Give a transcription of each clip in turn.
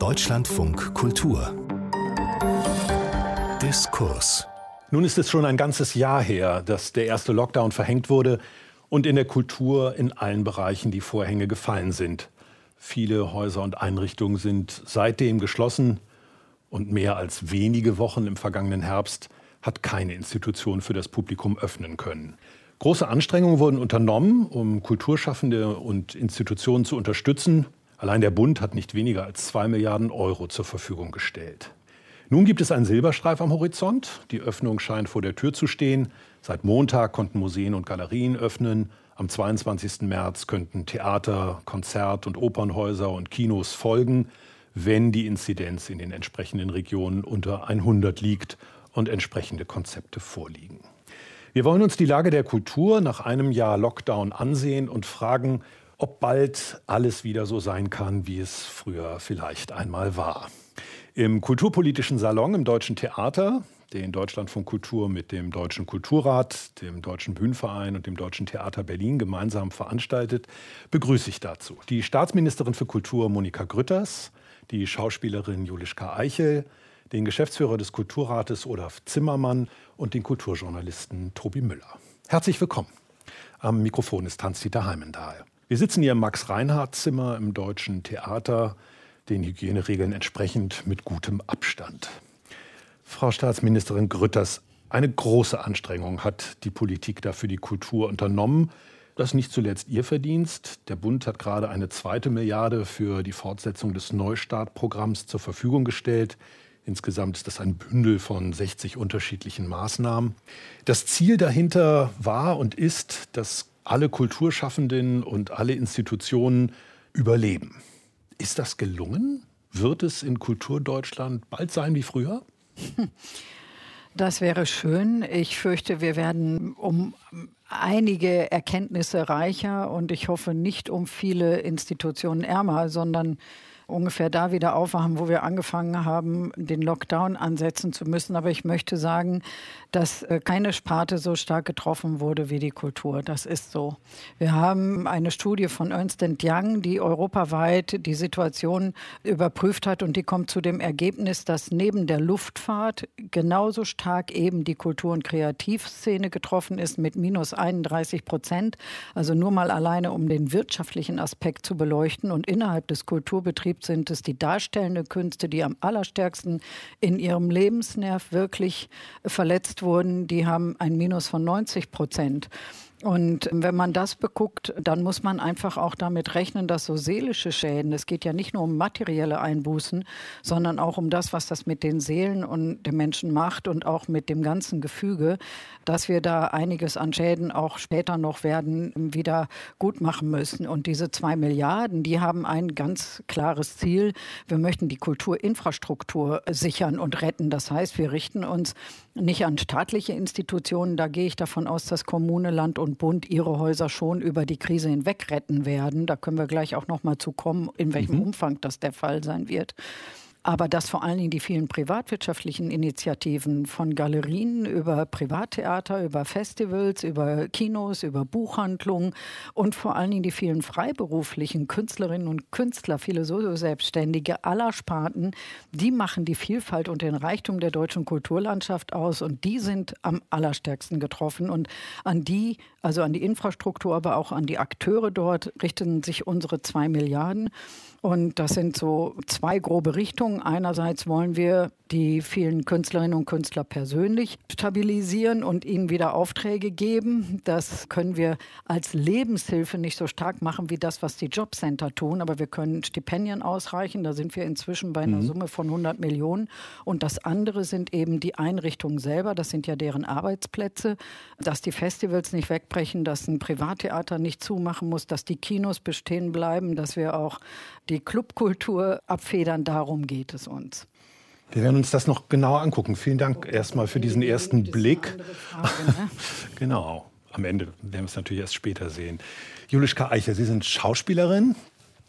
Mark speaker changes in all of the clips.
Speaker 1: Deutschlandfunk Kultur Diskurs
Speaker 2: Nun ist es schon ein ganzes Jahr her, dass der erste Lockdown verhängt wurde und in der Kultur in allen Bereichen die Vorhänge gefallen sind. Viele Häuser und Einrichtungen sind seitdem geschlossen und mehr als wenige Wochen im vergangenen Herbst hat keine Institution für das Publikum öffnen können. Große Anstrengungen wurden unternommen, um Kulturschaffende und Institutionen zu unterstützen. Allein der Bund hat nicht weniger als zwei Milliarden Euro zur Verfügung gestellt. Nun gibt es einen Silberstreif am Horizont. Die Öffnung scheint vor der Tür zu stehen. Seit Montag konnten Museen und Galerien öffnen. Am 22. März könnten Theater, Konzert- und Opernhäuser und Kinos folgen, wenn die Inzidenz in den entsprechenden Regionen unter 100 liegt und entsprechende Konzepte vorliegen. Wir wollen uns die Lage der Kultur nach einem Jahr Lockdown ansehen und fragen, ob bald alles wieder so sein kann, wie es früher vielleicht einmal war. Im Kulturpolitischen Salon im Deutschen Theater, den Deutschlandfunk Kultur mit dem Deutschen Kulturrat, dem Deutschen Bühnenverein und dem Deutschen Theater Berlin gemeinsam veranstaltet, begrüße ich dazu die Staatsministerin für Kultur Monika Grütters, die Schauspielerin Julischka Eichel, den Geschäftsführer des Kulturrates Olaf Zimmermann und den Kulturjournalisten Tobi Müller. Herzlich willkommen. Am Mikrofon ist Hans-Dieter Heimendahl. Wir sitzen hier im Max-Reinhardt-Zimmer im Deutschen Theater, den Hygieneregeln entsprechend mit gutem Abstand. Frau Staatsministerin Grütters, eine große Anstrengung hat die Politik dafür die Kultur unternommen. Das ist nicht zuletzt Ihr Verdienst. Der Bund hat gerade eine zweite Milliarde für die Fortsetzung des Neustartprogramms zur Verfügung gestellt. Insgesamt ist das ein Bündel von 60 unterschiedlichen Maßnahmen. Das Ziel dahinter war und ist, dass alle Kulturschaffenden und alle Institutionen überleben. Ist das gelungen? Wird es in Kulturdeutschland bald sein wie früher?
Speaker 3: Das wäre schön. Ich fürchte, wir werden um einige Erkenntnisse reicher und ich hoffe nicht um viele Institutionen ärmer, sondern ungefähr da wieder aufwachen, wo wir angefangen haben, den Lockdown ansetzen zu müssen. Aber ich möchte sagen, dass äh, keine Sparte so stark getroffen wurde wie die Kultur. Das ist so. Wir haben eine Studie von Ernst Young, die europaweit die Situation überprüft hat und die kommt zu dem Ergebnis, dass neben der Luftfahrt genauso stark eben die Kultur- und Kreativszene getroffen ist mit minus 31 Prozent. Also nur mal alleine, um den wirtschaftlichen Aspekt zu beleuchten. Und innerhalb des Kulturbetriebs sind es die darstellenden Künste, die am allerstärksten in ihrem Lebensnerv wirklich verletzt wurden. Die haben ein Minus von 90 Prozent. Und wenn man das beguckt, dann muss man einfach auch damit rechnen, dass so seelische Schäden, es geht ja nicht nur um materielle Einbußen, sondern auch um das, was das mit den Seelen und den Menschen macht und auch mit dem ganzen Gefüge, dass wir da einiges an Schäden auch später noch werden wieder gut machen müssen. Und diese zwei Milliarden, die haben ein ganz klares Ziel. Wir möchten die Kulturinfrastruktur sichern und retten. Das heißt, wir richten uns nicht an staatliche Institutionen. Da gehe ich davon aus, dass Kommune, Land und Bund ihre Häuser schon über die Krise hinweg retten werden. Da können wir gleich auch noch mal zu kommen, in welchem mhm. Umfang das der Fall sein wird aber dass vor allen Dingen die vielen privatwirtschaftlichen Initiativen von Galerien über Privattheater, über Festivals, über Kinos, über Buchhandlungen und vor allen Dingen die vielen freiberuflichen Künstlerinnen und Künstler, viele Solo-Selbstständige aller Sparten, die machen die Vielfalt und den Reichtum der deutschen Kulturlandschaft aus und die sind am allerstärksten getroffen und an die, also an die Infrastruktur, aber auch an die Akteure dort richten sich unsere zwei Milliarden. Und das sind so zwei grobe Richtungen. Einerseits wollen wir die vielen Künstlerinnen und Künstler persönlich stabilisieren und ihnen wieder Aufträge geben. Das können wir als Lebenshilfe nicht so stark machen wie das, was die Jobcenter tun. Aber wir können Stipendien ausreichen. Da sind wir inzwischen bei einer mhm. Summe von 100 Millionen. Und das andere sind eben die Einrichtungen selber. Das sind ja deren Arbeitsplätze. Dass die Festivals nicht wegbrechen, dass ein Privattheater nicht zumachen muss, dass die Kinos bestehen bleiben, dass wir auch die Clubkultur abfedern. Darum geht es uns.
Speaker 2: Wir werden uns das noch genauer angucken. Vielen Dank erstmal für diesen ersten Blick. Frage, ne? genau. Am Ende werden wir es natürlich erst später sehen. Julischka Eicher, Sie sind Schauspielerin,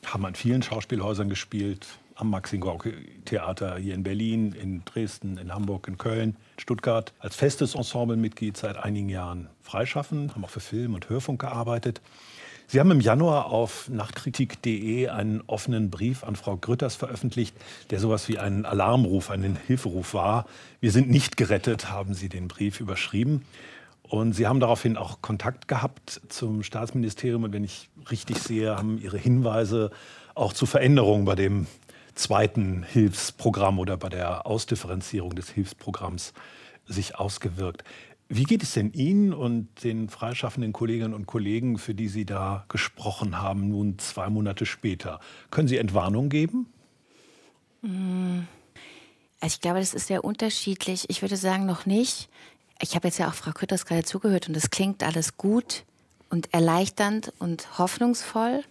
Speaker 2: haben an vielen Schauspielhäusern gespielt, am Maxim Gorki Theater hier in Berlin, in Dresden, in Hamburg, in Köln, in Stuttgart. Als festes Ensemblemitglied seit einigen Jahren freischaffen, haben auch für Film und Hörfunk gearbeitet. Sie haben im Januar auf nachkritik.de einen offenen Brief an Frau Grütters veröffentlicht, der sowas wie ein Alarmruf, einen Hilferuf war. Wir sind nicht gerettet, haben Sie den Brief überschrieben. Und Sie haben daraufhin auch Kontakt gehabt zum Staatsministerium. Und wenn ich richtig sehe, haben Ihre Hinweise auch zu Veränderungen bei dem zweiten Hilfsprogramm oder bei der Ausdifferenzierung des Hilfsprogramms sich ausgewirkt. Wie geht es denn Ihnen und den freischaffenden Kolleginnen und Kollegen, für die Sie da gesprochen haben, nun zwei Monate später? Können Sie Entwarnung geben?
Speaker 4: Mm. Also ich glaube, das ist sehr unterschiedlich. Ich würde sagen, noch nicht. Ich habe jetzt ja auch Frau Kütters gerade zugehört und es klingt alles gut und erleichternd und hoffnungsvoll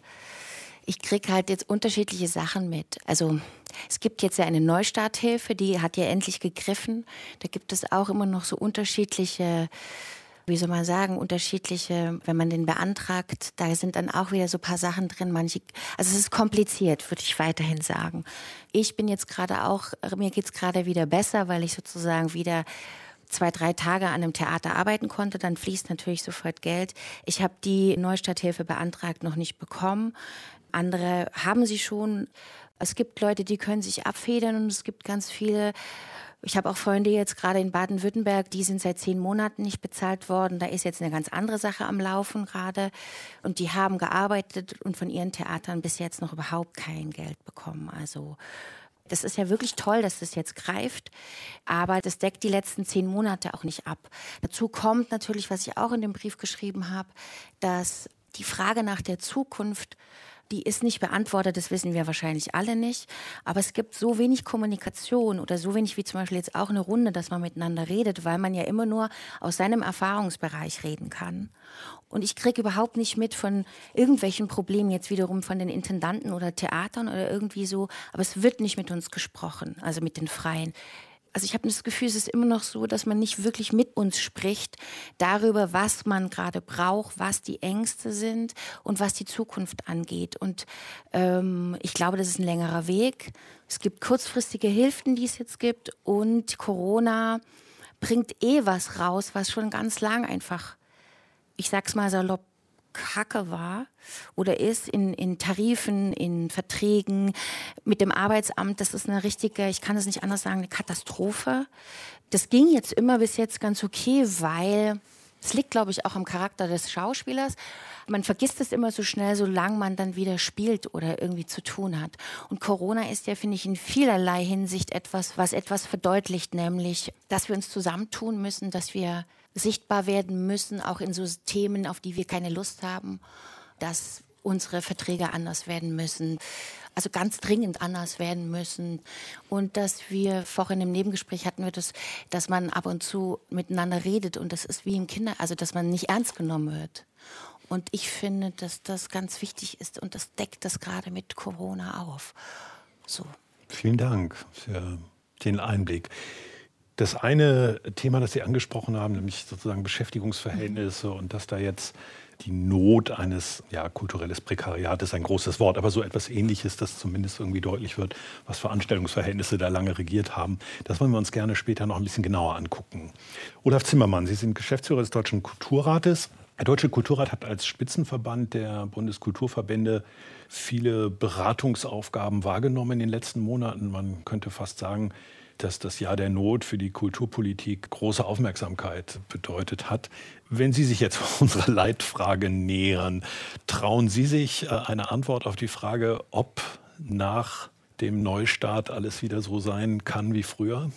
Speaker 4: ich kriege halt jetzt unterschiedliche Sachen mit. Also es gibt jetzt ja eine Neustarthilfe, die hat ja endlich gegriffen. Da gibt es auch immer noch so unterschiedliche wie soll man sagen, unterschiedliche, wenn man den beantragt, da sind dann auch wieder so ein paar Sachen drin. Manche, also es ist kompliziert, würde ich weiterhin sagen. Ich bin jetzt gerade auch, mir geht es gerade wieder besser, weil ich sozusagen wieder zwei, drei Tage an einem Theater arbeiten konnte, dann fließt natürlich sofort Geld. Ich habe die Neustarthilfe beantragt, noch nicht bekommen. Andere haben sie schon. Es gibt Leute, die können sich abfedern und es gibt ganz viele. Ich habe auch Freunde jetzt gerade in Baden-Württemberg, die sind seit zehn Monaten nicht bezahlt worden. Da ist jetzt eine ganz andere Sache am Laufen gerade. Und die haben gearbeitet und von ihren Theatern bis jetzt noch überhaupt kein Geld bekommen. Also das ist ja wirklich toll, dass das jetzt greift, aber das deckt die letzten zehn Monate auch nicht ab. Dazu kommt natürlich, was ich auch in dem Brief geschrieben habe, dass die Frage nach der Zukunft die ist nicht beantwortet, das wissen wir wahrscheinlich alle nicht. Aber es gibt so wenig Kommunikation oder so wenig wie zum Beispiel jetzt auch eine Runde, dass man miteinander redet, weil man ja immer nur aus seinem Erfahrungsbereich reden kann. Und ich kriege überhaupt nicht mit von irgendwelchen Problemen jetzt wiederum von den Intendanten oder Theatern oder irgendwie so. Aber es wird nicht mit uns gesprochen, also mit den Freien also ich habe das Gefühl, es ist immer noch so, dass man nicht wirklich mit uns spricht darüber, was man gerade braucht, was die Ängste sind und was die Zukunft angeht. Und ähm, ich glaube, das ist ein längerer Weg. Es gibt kurzfristige Hilfen, die es jetzt gibt und Corona bringt eh was raus, was schon ganz lang einfach, ich sag's mal salopp, Kacke war oder ist in, in Tarifen, in Verträgen mit dem Arbeitsamt. Das ist eine richtige, ich kann es nicht anders sagen, eine Katastrophe. Das ging jetzt immer bis jetzt ganz okay, weil es liegt, glaube ich, auch am Charakter des Schauspielers. Man vergisst es immer so schnell, solange man dann wieder spielt oder irgendwie zu tun hat. Und Corona ist ja, finde ich, in vielerlei Hinsicht etwas, was etwas verdeutlicht, nämlich, dass wir uns zusammentun müssen, dass wir sichtbar werden müssen, auch in so Themen, auf die wir keine Lust haben, dass unsere Verträge anders werden müssen, also ganz dringend anders werden müssen und dass wir vorhin im Nebengespräch hatten wir das, dass man ab und zu miteinander redet und das ist wie im Kinder, also dass man nicht ernst genommen wird. Und ich finde, dass das ganz wichtig ist und das deckt das gerade mit Corona auf. So.
Speaker 2: Vielen Dank für den Einblick. Das eine Thema, das Sie angesprochen haben, nämlich sozusagen Beschäftigungsverhältnisse und dass da jetzt die Not eines ja, kulturelles Prekariat ist ein großes Wort, aber so etwas ähnliches, das zumindest irgendwie deutlich wird, was für Anstellungsverhältnisse da lange regiert haben. Das wollen wir uns gerne später noch ein bisschen genauer angucken. Olaf Zimmermann, Sie sind Geschäftsführer des Deutschen Kulturrates. Der Deutsche Kulturrat hat als Spitzenverband der Bundeskulturverbände viele Beratungsaufgaben wahrgenommen in den letzten Monaten. Man könnte fast sagen, dass das Jahr der Not für die Kulturpolitik große Aufmerksamkeit bedeutet hat. Wenn Sie sich jetzt unserer Leitfrage nähern, trauen Sie sich äh, eine Antwort auf die Frage, ob nach dem Neustart alles wieder so sein kann wie früher?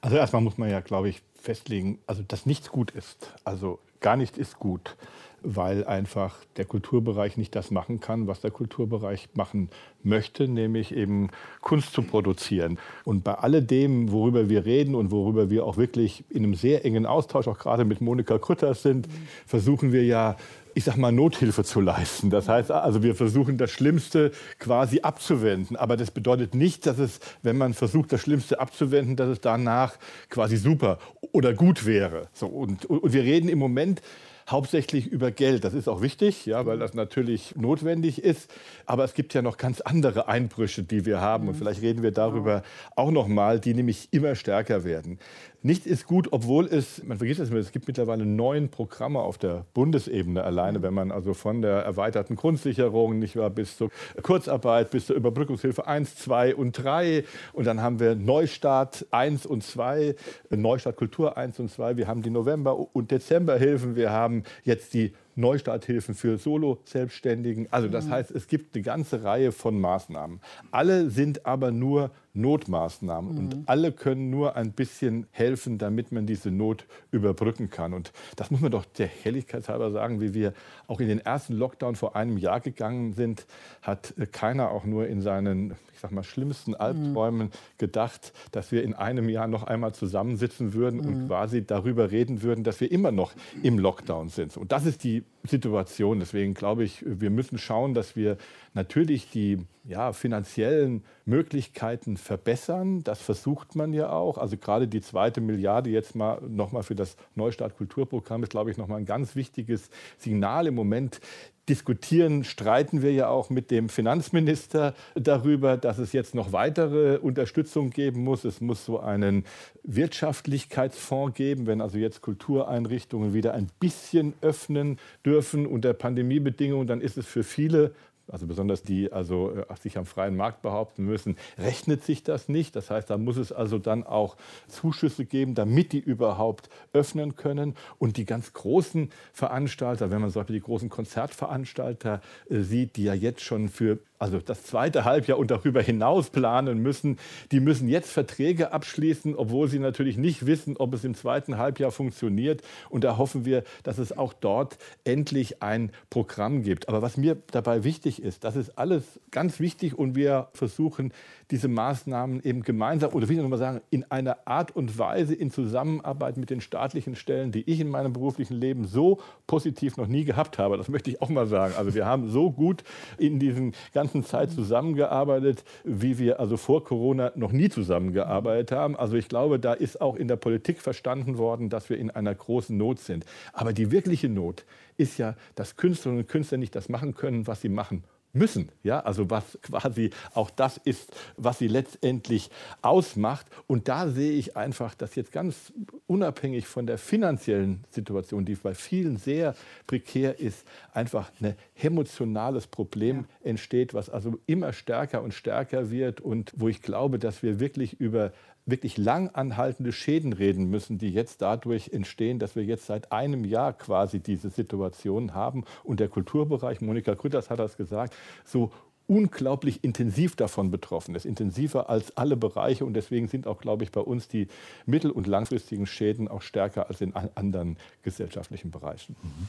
Speaker 5: Also erstmal muss man ja, glaube ich, festlegen, also dass nichts gut ist. Also gar nichts ist gut weil einfach der Kulturbereich nicht das machen kann, was der Kulturbereich machen möchte, nämlich eben Kunst zu produzieren. Und bei alledem, worüber wir reden und worüber wir auch wirklich in einem sehr engen Austausch auch gerade mit Monika Krütters sind, versuchen wir ja ich sag mal, Nothilfe zu leisten. Das heißt also, wir versuchen das Schlimmste quasi abzuwenden. Aber das bedeutet nicht, dass es, wenn man versucht, das Schlimmste abzuwenden, dass es danach quasi super oder gut wäre. So, und, und wir reden im Moment hauptsächlich über Geld. Das ist auch wichtig, ja, weil das natürlich notwendig ist. Aber es gibt ja noch ganz andere Einbrüche, die wir haben. Und mhm. vielleicht reden wir darüber auch noch mal, die nämlich immer stärker werden. Nichts ist gut, obwohl es, man vergisst es immer, es gibt mittlerweile neun Programme auf der Bundesebene alleine, wenn man also von der erweiterten Grundsicherung nicht wahr, bis zur Kurzarbeit, bis zur Überbrückungshilfe 1, 2 und 3. Und dann haben wir Neustart 1 und 2, Neustart Kultur 1 und 2. Wir haben die November- und Dezemberhilfen. Wir haben jetzt die Neustarthilfen für Solo-Selbstständigen. Also das mhm. heißt, es gibt eine ganze Reihe von Maßnahmen. Alle sind aber nur Notmaßnahmen mhm. und alle können nur ein bisschen helfen, damit man diese Not überbrücken kann. Und das muss man doch der Helligkeit halber sagen, wie wir auch in den ersten Lockdown vor einem Jahr gegangen sind, hat keiner auch nur in seinen, ich sag mal, schlimmsten Albträumen mhm. gedacht, dass wir in einem Jahr noch einmal zusammensitzen würden mhm. und quasi darüber reden würden, dass wir immer noch im Lockdown sind. Und das ist die Situation. Deswegen glaube ich, wir müssen schauen, dass wir natürlich die ja, finanziellen Möglichkeiten verbessern. Das versucht man ja auch. Also gerade die zweite Milliarde jetzt mal nochmal für das Neustart Kulturprogramm ist, glaube ich, nochmal ein ganz wichtiges Signal im Moment diskutieren, streiten wir ja auch mit dem Finanzminister darüber, dass es jetzt noch weitere Unterstützung geben muss. Es muss so einen Wirtschaftlichkeitsfonds geben, wenn also jetzt Kultureinrichtungen wieder ein bisschen öffnen dürfen unter Pandemiebedingungen, dann ist es für viele also besonders die also äh, sich am freien Markt behaupten müssen, rechnet sich das nicht. Das heißt, da muss es also dann auch Zuschüsse geben, damit die überhaupt öffnen können. Und die ganz großen Veranstalter, wenn man zum Beispiel die großen Konzertveranstalter äh, sieht, die ja jetzt schon für also das zweite Halbjahr und darüber hinaus planen müssen, die müssen jetzt Verträge abschließen, obwohl sie natürlich nicht wissen, ob es im zweiten Halbjahr funktioniert. Und da hoffen wir, dass es auch dort endlich ein Programm gibt. Aber was mir dabei wichtig ist, das ist alles ganz wichtig und wir versuchen, diese Maßnahmen eben gemeinsam oder wie ich nochmal sagen, in einer Art und Weise in Zusammenarbeit mit den staatlichen Stellen, die ich in meinem beruflichen Leben so positiv noch nie gehabt habe. Das möchte ich auch mal sagen. Also wir haben so gut in diesen ganzen ganzen Zeit zusammengearbeitet, wie wir also vor Corona noch nie zusammengearbeitet haben. Also ich glaube, da ist auch in der Politik verstanden worden, dass wir in einer großen Not sind. Aber die wirkliche Not ist ja, dass Künstlerinnen und Künstler nicht das machen können, was sie machen müssen. Ja, also was quasi auch das ist, was sie letztendlich ausmacht. Und da sehe ich einfach, dass jetzt ganz unabhängig von der finanziellen Situation, die bei vielen sehr prekär ist, einfach ein emotionales Problem ja. entsteht, was also immer stärker und stärker wird und wo ich glaube, dass wir wirklich über wirklich lang anhaltende Schäden reden müssen, die jetzt dadurch entstehen, dass wir jetzt seit einem Jahr quasi diese Situation haben und der Kulturbereich, Monika Krütters hat das gesagt, so unglaublich intensiv davon betroffen ist, intensiver als alle Bereiche und deswegen sind auch, glaube ich, bei uns die mittel- und langfristigen Schäden auch stärker als in anderen gesellschaftlichen Bereichen. Mhm.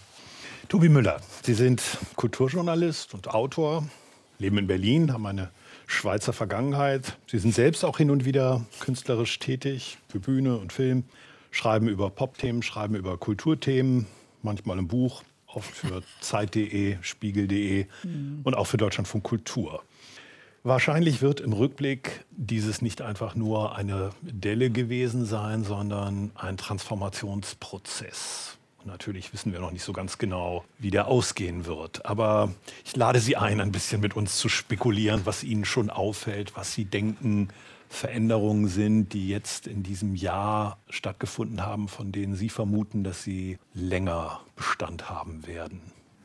Speaker 2: Tobi Müller, Sie sind Kulturjournalist und Autor, leben in Berlin, haben eine Schweizer Vergangenheit. Sie sind selbst auch hin und wieder künstlerisch tätig für Bühne und Film, schreiben über Popthemen, schreiben über Kulturthemen, manchmal im Buch, oft für Zeit.de, Spiegel.de mhm. und auch für Deutschlandfunk Kultur. Wahrscheinlich wird im Rückblick dieses nicht einfach nur eine Delle gewesen sein, sondern ein Transformationsprozess. Natürlich wissen wir noch nicht so ganz genau, wie der ausgehen wird. Aber ich lade Sie ein, ein bisschen mit uns zu spekulieren, was Ihnen schon auffällt, was Sie denken, Veränderungen sind, die jetzt in diesem Jahr stattgefunden haben, von denen Sie vermuten, dass sie länger Bestand haben werden.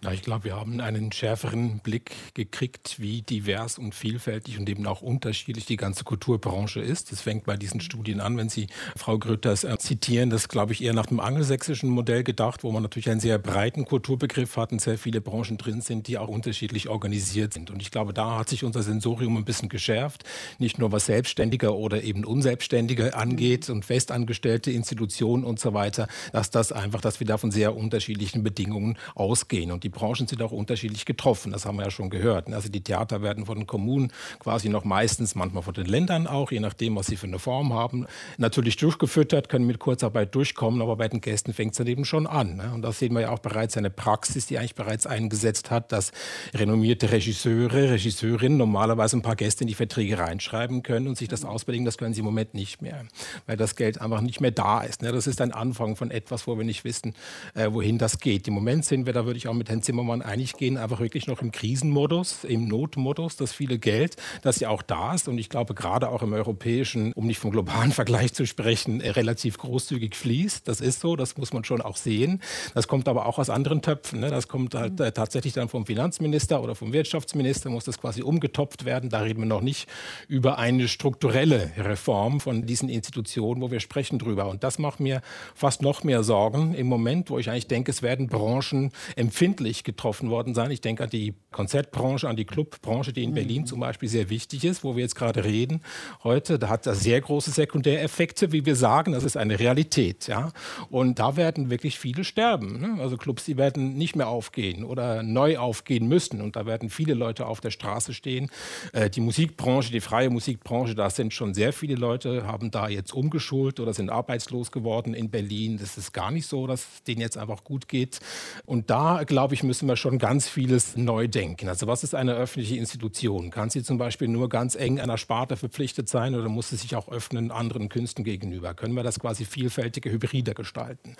Speaker 6: Ja, ich glaube, wir haben einen schärferen Blick gekriegt, wie divers und vielfältig und eben auch unterschiedlich die ganze Kulturbranche ist. Das fängt bei diesen Studien an, wenn Sie Frau Grütters äh, zitieren, das glaube ich eher nach dem angelsächsischen Modell gedacht, wo man natürlich einen sehr breiten Kulturbegriff hat und sehr viele Branchen drin sind, die auch unterschiedlich organisiert sind. Und ich glaube, da hat sich unser Sensorium ein bisschen geschärft, nicht nur was Selbstständige oder eben Unselbstständige angeht und festangestellte Institutionen und so weiter, dass das einfach, dass wir da von sehr unterschiedlichen Bedingungen ausgehen. Und die Branchen sind auch unterschiedlich getroffen. Das haben wir ja schon gehört. Also die Theater werden von den Kommunen quasi noch meistens, manchmal von den Ländern auch, je nachdem, was sie für eine Form haben, natürlich durchgefüttert, können mit Kurzarbeit durchkommen, aber bei den Gästen fängt es dann eben schon an. Ne? Und da sehen wir ja auch bereits eine Praxis, die eigentlich bereits eingesetzt hat, dass renommierte Regisseure, Regisseurinnen normalerweise ein paar Gäste in die Verträge reinschreiben können und sich das ausbedingen. Das können sie im Moment nicht mehr, weil das Geld einfach nicht mehr da ist. Ne? Das ist ein Anfang von etwas, wo wir nicht wissen, äh, wohin das geht. Im Moment sind wir da, würde ich auch mit Herrn Zimmermann einig gehen, einfach wirklich noch im Krisenmodus, im Notmodus, das viele Geld, das ja auch da ist und ich glaube gerade auch im europäischen, um nicht vom globalen Vergleich zu sprechen, äh, relativ großzügig fließt. Das ist so, das muss man schon auch sehen. Das kommt aber auch aus anderen Töpfen. Ne? Das kommt halt äh, tatsächlich dann vom Finanzminister oder vom Wirtschaftsminister, muss das quasi umgetopft werden. Da reden wir noch nicht über eine strukturelle Reform von diesen Institutionen, wo wir sprechen drüber. Und das macht mir fast noch mehr Sorgen im Moment, wo ich eigentlich denke, es werden Branchen empfindlich getroffen worden sein. Ich denke an die Konzertbranche, an die Clubbranche, die in Berlin zum Beispiel sehr wichtig ist, wo wir jetzt gerade reden heute. Da hat das sehr große Sekundäreffekte, wie wir sagen. Das ist eine Realität. Ja? Und da werden wirklich viele sterben. Ne? Also Clubs, die werden nicht mehr aufgehen oder neu aufgehen müssen. Und da werden viele Leute auf der Straße stehen. Äh, die Musikbranche, die freie Musikbranche, da sind schon sehr viele Leute, haben da jetzt umgeschult oder sind arbeitslos geworden in Berlin. Das ist gar nicht so, dass es denen jetzt einfach gut geht. Und da, glaube ich, müssen wir schon ganz vieles neu denken. Also was ist eine öffentliche Institution? Kann sie zum Beispiel nur ganz eng einer Sparte verpflichtet sein oder muss sie sich auch öffnen anderen Künsten gegenüber? Können wir das quasi vielfältige Hybrider gestalten?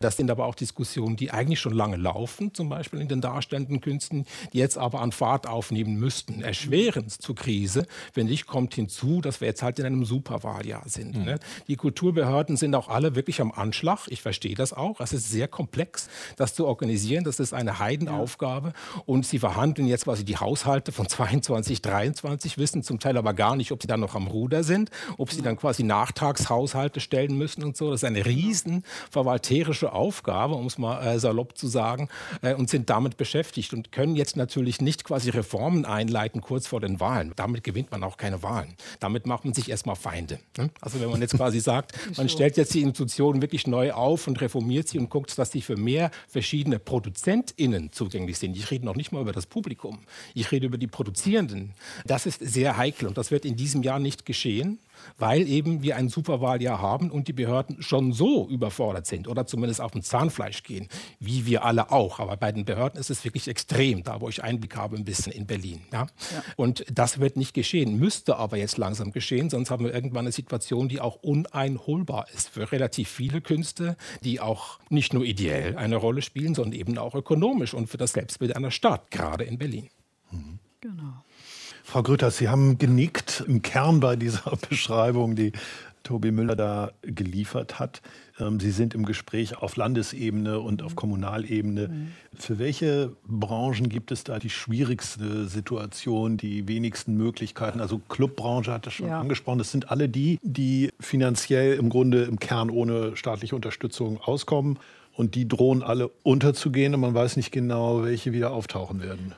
Speaker 6: Das sind aber auch Diskussionen, die eigentlich schon lange laufen, zum Beispiel in den darstellenden Künsten, die jetzt aber an Fahrt aufnehmen müssten. Erschwerend zur Krise, wenn ich, kommt hinzu, dass wir jetzt halt in einem Superwahljahr sind. Mhm. Ne? Die Kulturbehörden sind auch alle wirklich am Anschlag. Ich verstehe das auch. Es ist sehr komplex, das zu organisieren. Das ist eine Heidenaufgabe. Und sie verhandeln jetzt quasi die Haushalte von 22, 23, wissen zum Teil aber gar nicht, ob sie dann noch am Ruder sind, ob sie dann quasi Nachtragshaushalte stellen müssen und so. Das ist eine riesen verwalterische Aufgabe, um es mal äh, salopp zu sagen, äh, und sind damit beschäftigt und können jetzt natürlich nicht quasi Reformen einleiten kurz vor den Wahlen. Damit gewinnt man auch keine Wahlen. Damit macht man sich erstmal Feinde. Ne? Also wenn man jetzt quasi sagt, man stellt jetzt die Institutionen wirklich neu auf und reformiert sie und guckt, dass sie für mehr verschiedene ProduzentInnen zugänglich sind. Ich rede noch nicht mal über das Publikum. Ich rede über die Produzierenden. Das ist sehr heikel und das wird in diesem Jahr nicht geschehen weil eben wir ein Superwahljahr haben und die Behörden schon so überfordert sind oder zumindest auf dem Zahnfleisch gehen, wie wir alle auch. Aber bei den Behörden ist es wirklich extrem, da wo ich Einblick habe ein bisschen in Berlin. Ja? ja. Und das wird nicht geschehen, müsste aber jetzt langsam geschehen, sonst haben wir irgendwann eine Situation, die auch uneinholbar ist für relativ viele Künste, die auch nicht nur ideell eine Rolle spielen, sondern eben auch ökonomisch und für das Selbstbild einer Stadt, gerade in Berlin.
Speaker 2: Mhm. Frau Grütters, Sie haben genickt im Kern bei dieser Beschreibung, die Tobi Müller da geliefert hat. Ähm, Sie sind im Gespräch auf Landesebene und auf Kommunalebene. Mhm. Für welche Branchen gibt es da die schwierigste Situation, die wenigsten Möglichkeiten? Also Clubbranche hat das schon ja. angesprochen. Das sind alle die, die finanziell im Grunde im Kern ohne staatliche Unterstützung auskommen. Und die drohen alle unterzugehen und man weiß nicht genau, welche wieder auftauchen werden.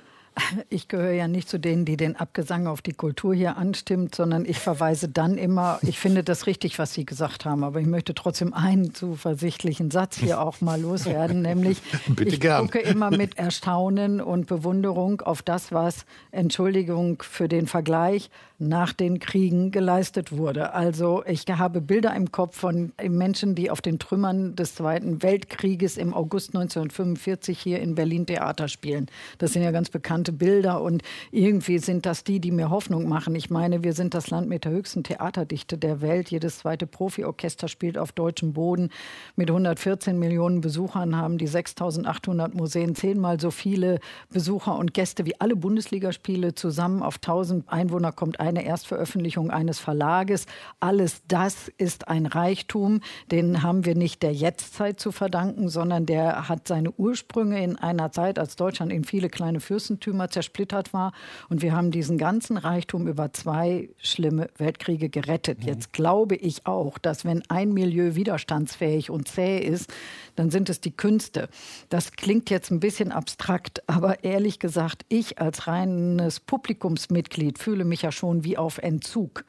Speaker 3: Ich gehöre ja nicht zu denen, die den Abgesang auf die Kultur hier anstimmt, sondern ich verweise dann immer, ich finde das richtig, was Sie gesagt haben, aber ich möchte trotzdem einen zuversichtlichen Satz hier auch mal loswerden, nämlich Bitte ich gern. gucke immer mit Erstaunen und Bewunderung auf das, was, Entschuldigung für den Vergleich, nach den Kriegen geleistet wurde. Also ich habe Bilder im Kopf von Menschen, die auf den Trümmern des Zweiten Weltkrieges im August 1945 hier in Berlin Theater spielen. Das sind ja ganz bekannte Bilder und irgendwie sind das die, die mir Hoffnung machen. Ich meine, wir sind das Land mit der höchsten Theaterdichte der Welt. Jedes zweite Profiorchester spielt auf deutschem Boden. Mit 114 Millionen Besuchern haben die 6800 Museen zehnmal so viele Besucher und Gäste wie alle Bundesligaspiele zusammen. Auf 1000 Einwohner kommt ein eine Erstveröffentlichung eines Verlages. Alles das ist ein Reichtum, den haben wir nicht der Jetztzeit zu verdanken, sondern der hat seine Ursprünge in einer Zeit, als Deutschland in viele kleine Fürstentümer zersplittert war. Und wir haben diesen ganzen Reichtum über zwei schlimme Weltkriege gerettet. Mhm. Jetzt glaube ich auch, dass wenn ein Milieu widerstandsfähig und zäh ist, dann sind es die Künste. Das klingt jetzt ein bisschen abstrakt, aber ehrlich gesagt, ich als reines Publikumsmitglied fühle mich ja schon wie auf Entzug.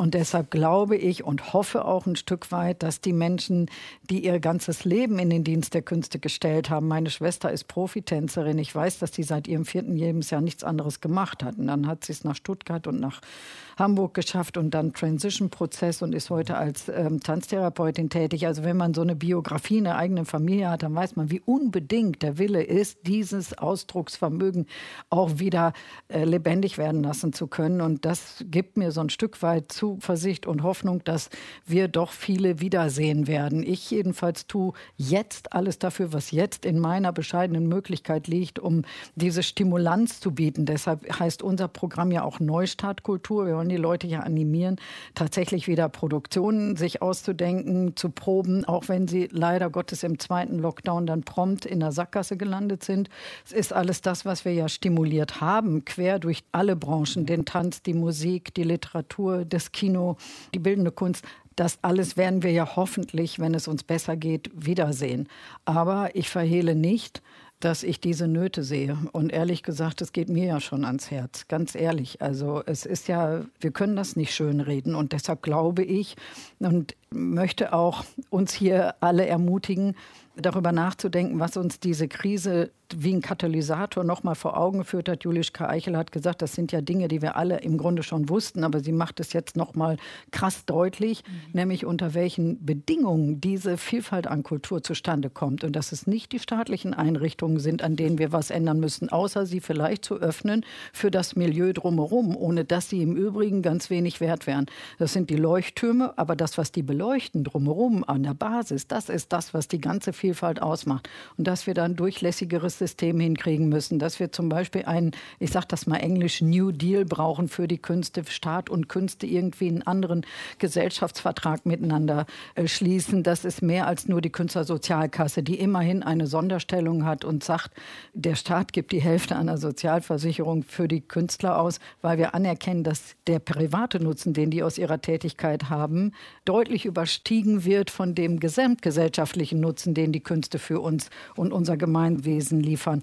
Speaker 3: Und deshalb glaube ich und hoffe auch ein Stück weit, dass die Menschen, die ihr ganzes Leben in den Dienst der Künste gestellt haben, meine Schwester ist Profitänzerin, ich weiß, dass sie seit ihrem vierten Lebensjahr nichts anderes gemacht hat. Und dann hat sie es nach Stuttgart und nach Hamburg geschafft und dann Transition-Prozess und ist heute als ähm, Tanztherapeutin tätig. Also wenn man so eine Biografie in der eigenen Familie hat, dann weiß man, wie unbedingt der Wille ist, dieses Ausdrucksvermögen auch wieder äh, lebendig werden lassen zu können. Und das gibt mir so ein Stück weit zu Zuversicht und Hoffnung, dass wir doch viele wiedersehen werden. Ich jedenfalls tue jetzt alles dafür, was jetzt in meiner bescheidenen Möglichkeit liegt, um diese Stimulanz zu bieten. Deshalb heißt unser Programm ja auch Neustartkultur. Wir wollen die Leute ja animieren, tatsächlich wieder Produktionen sich auszudenken, zu proben, auch wenn sie leider Gottes im zweiten Lockdown dann prompt in der Sackgasse gelandet sind. Es ist alles das, was wir ja stimuliert haben, quer durch alle Branchen, den Tanz, die Musik, die Literatur, das Kino, die bildende Kunst. Das alles werden wir ja hoffentlich, wenn es uns besser geht, wiedersehen. Aber ich verhehle nicht, dass ich diese Nöte sehe. Und ehrlich gesagt, es geht mir ja schon ans Herz, ganz ehrlich. Also es ist ja, wir können das nicht schönreden. Und deshalb glaube ich und möchte auch uns hier alle ermutigen, darüber nachzudenken, was uns diese Krise wie ein Katalysator nochmal vor Augen geführt hat. Julischka Eichel hat gesagt, das sind ja Dinge, die wir alle im Grunde schon wussten, aber sie macht es jetzt nochmal krass deutlich, mhm. nämlich unter welchen Bedingungen diese Vielfalt an Kultur zustande kommt und dass es nicht die staatlichen Einrichtungen sind, an denen wir was ändern müssen, außer sie vielleicht zu öffnen für das Milieu drumherum, ohne dass sie im Übrigen ganz wenig wert wären. Das sind die Leuchttürme, aber das, was die beleuchten drumherum an der Basis, das ist das, was die ganze Vielfalt ausmacht. Und dass wir dann durchlässigeres System hinkriegen müssen, dass wir zum Beispiel einen, ich sage das mal englisch, New Deal brauchen für die Künste, Staat und Künste irgendwie einen anderen Gesellschaftsvertrag miteinander äh, schließen. Das ist mehr als nur die Künstlersozialkasse, die immerhin eine Sonderstellung hat und sagt, der Staat gibt die Hälfte einer Sozialversicherung für die Künstler aus, weil wir anerkennen, dass der private Nutzen, den die aus ihrer Tätigkeit haben, deutlich überstiegen wird von dem gesamtgesellschaftlichen Nutzen, den die Künste für uns und unser Gemeinwesen liefern liefern.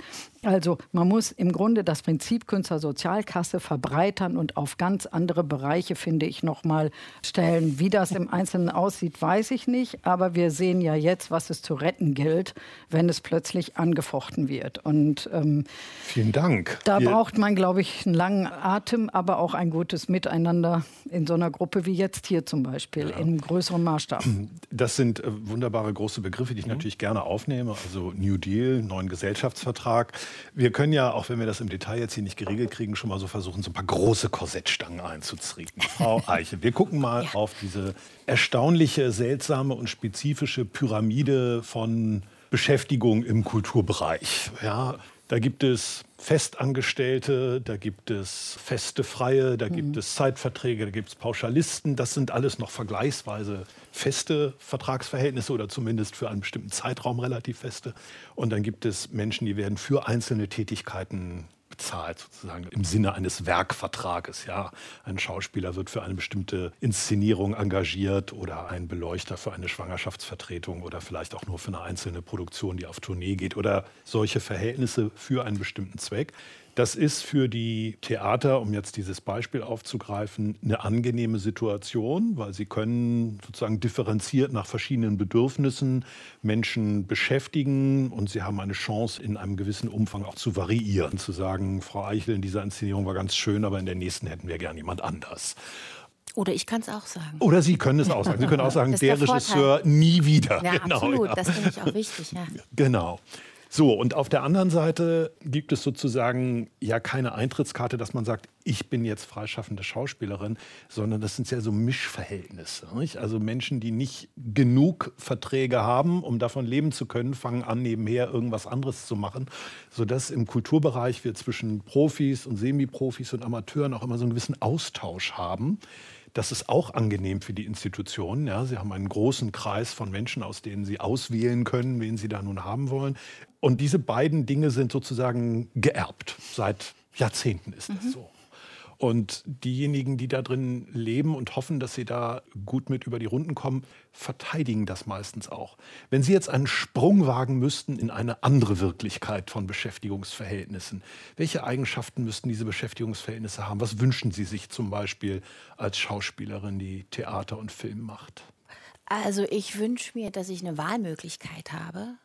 Speaker 3: Also man muss im Grunde das Prinzip Künstlersozialkasse verbreitern und auf ganz andere Bereiche, finde ich, nochmal stellen. Wie das im Einzelnen aussieht, weiß ich nicht. Aber wir sehen ja jetzt, was es zu retten gilt, wenn es plötzlich angefochten wird. Und
Speaker 2: ähm, vielen Dank.
Speaker 3: Da wir braucht man, glaube ich, einen langen Atem, aber auch ein gutes Miteinander in so einer Gruppe wie jetzt hier zum Beispiel, ja. in größerem Maßstab.
Speaker 2: Das sind äh, wunderbare große Begriffe, die ich mhm. natürlich gerne aufnehme. Also New Deal, neuen Gesellschaftsvertrag. Wir können ja, auch wenn wir das im Detail jetzt hier nicht geregelt kriegen, schon mal so versuchen, so ein paar große Korsettstangen einzuzriegen. Frau Eiche, wir gucken mal ja. auf diese erstaunliche, seltsame und spezifische Pyramide von Beschäftigung im Kulturbereich. Ja, da gibt es Festangestellte, da gibt es feste Freie, da gibt mhm. es Zeitverträge, da gibt es Pauschalisten. Das sind alles noch vergleichsweise feste Vertragsverhältnisse oder zumindest für einen bestimmten Zeitraum relativ feste. Und dann gibt es Menschen, die werden für einzelne Tätigkeiten bezahlt, sozusagen im Sinne eines Werkvertrages. Ja, ein Schauspieler wird für eine bestimmte Inszenierung engagiert oder ein Beleuchter für eine Schwangerschaftsvertretung oder vielleicht auch nur für eine einzelne Produktion, die auf Tournee geht oder solche Verhältnisse für einen bestimmten Zweck. Das ist für die Theater, um jetzt dieses Beispiel aufzugreifen, eine angenehme Situation, weil sie können sozusagen differenziert nach verschiedenen Bedürfnissen Menschen beschäftigen und sie haben eine Chance, in einem gewissen Umfang auch zu variieren, zu sagen, Frau Eichel, in dieser Inszenierung war ganz schön, aber in der nächsten hätten wir gern jemand anders.
Speaker 4: Oder ich kann es auch sagen.
Speaker 2: Oder Sie können es auch sagen. Sie können auch sagen, der, der Regisseur nie wieder.
Speaker 4: Ja, genau, absolut. Ja. Das finde ich auch wichtig. Ja.
Speaker 2: Genau. So, und auf der anderen Seite gibt es sozusagen ja keine Eintrittskarte, dass man sagt, ich bin jetzt freischaffende Schauspielerin, sondern das sind ja so Mischverhältnisse. Nicht? Also Menschen, die nicht genug Verträge haben, um davon leben zu können, fangen an, nebenher irgendwas anderes zu machen, sodass im Kulturbereich wir zwischen Profis und Semiprofis und Amateuren auch immer so einen gewissen Austausch haben. Das ist auch angenehm für die Institutionen. Ja. Sie haben einen großen Kreis von Menschen, aus denen Sie auswählen können, wen Sie da nun haben wollen. Und diese beiden Dinge sind sozusagen geerbt. Seit Jahrzehnten ist das mhm. so. Und diejenigen, die da drin leben und hoffen, dass sie da gut mit über die Runden kommen, verteidigen das meistens auch. Wenn Sie jetzt einen Sprung wagen müssten in eine andere Wirklichkeit von Beschäftigungsverhältnissen, welche Eigenschaften müssten diese Beschäftigungsverhältnisse haben? Was wünschen Sie sich zum Beispiel als Schauspielerin, die Theater und Film macht?
Speaker 4: Also ich wünsche mir, dass ich eine Wahlmöglichkeit habe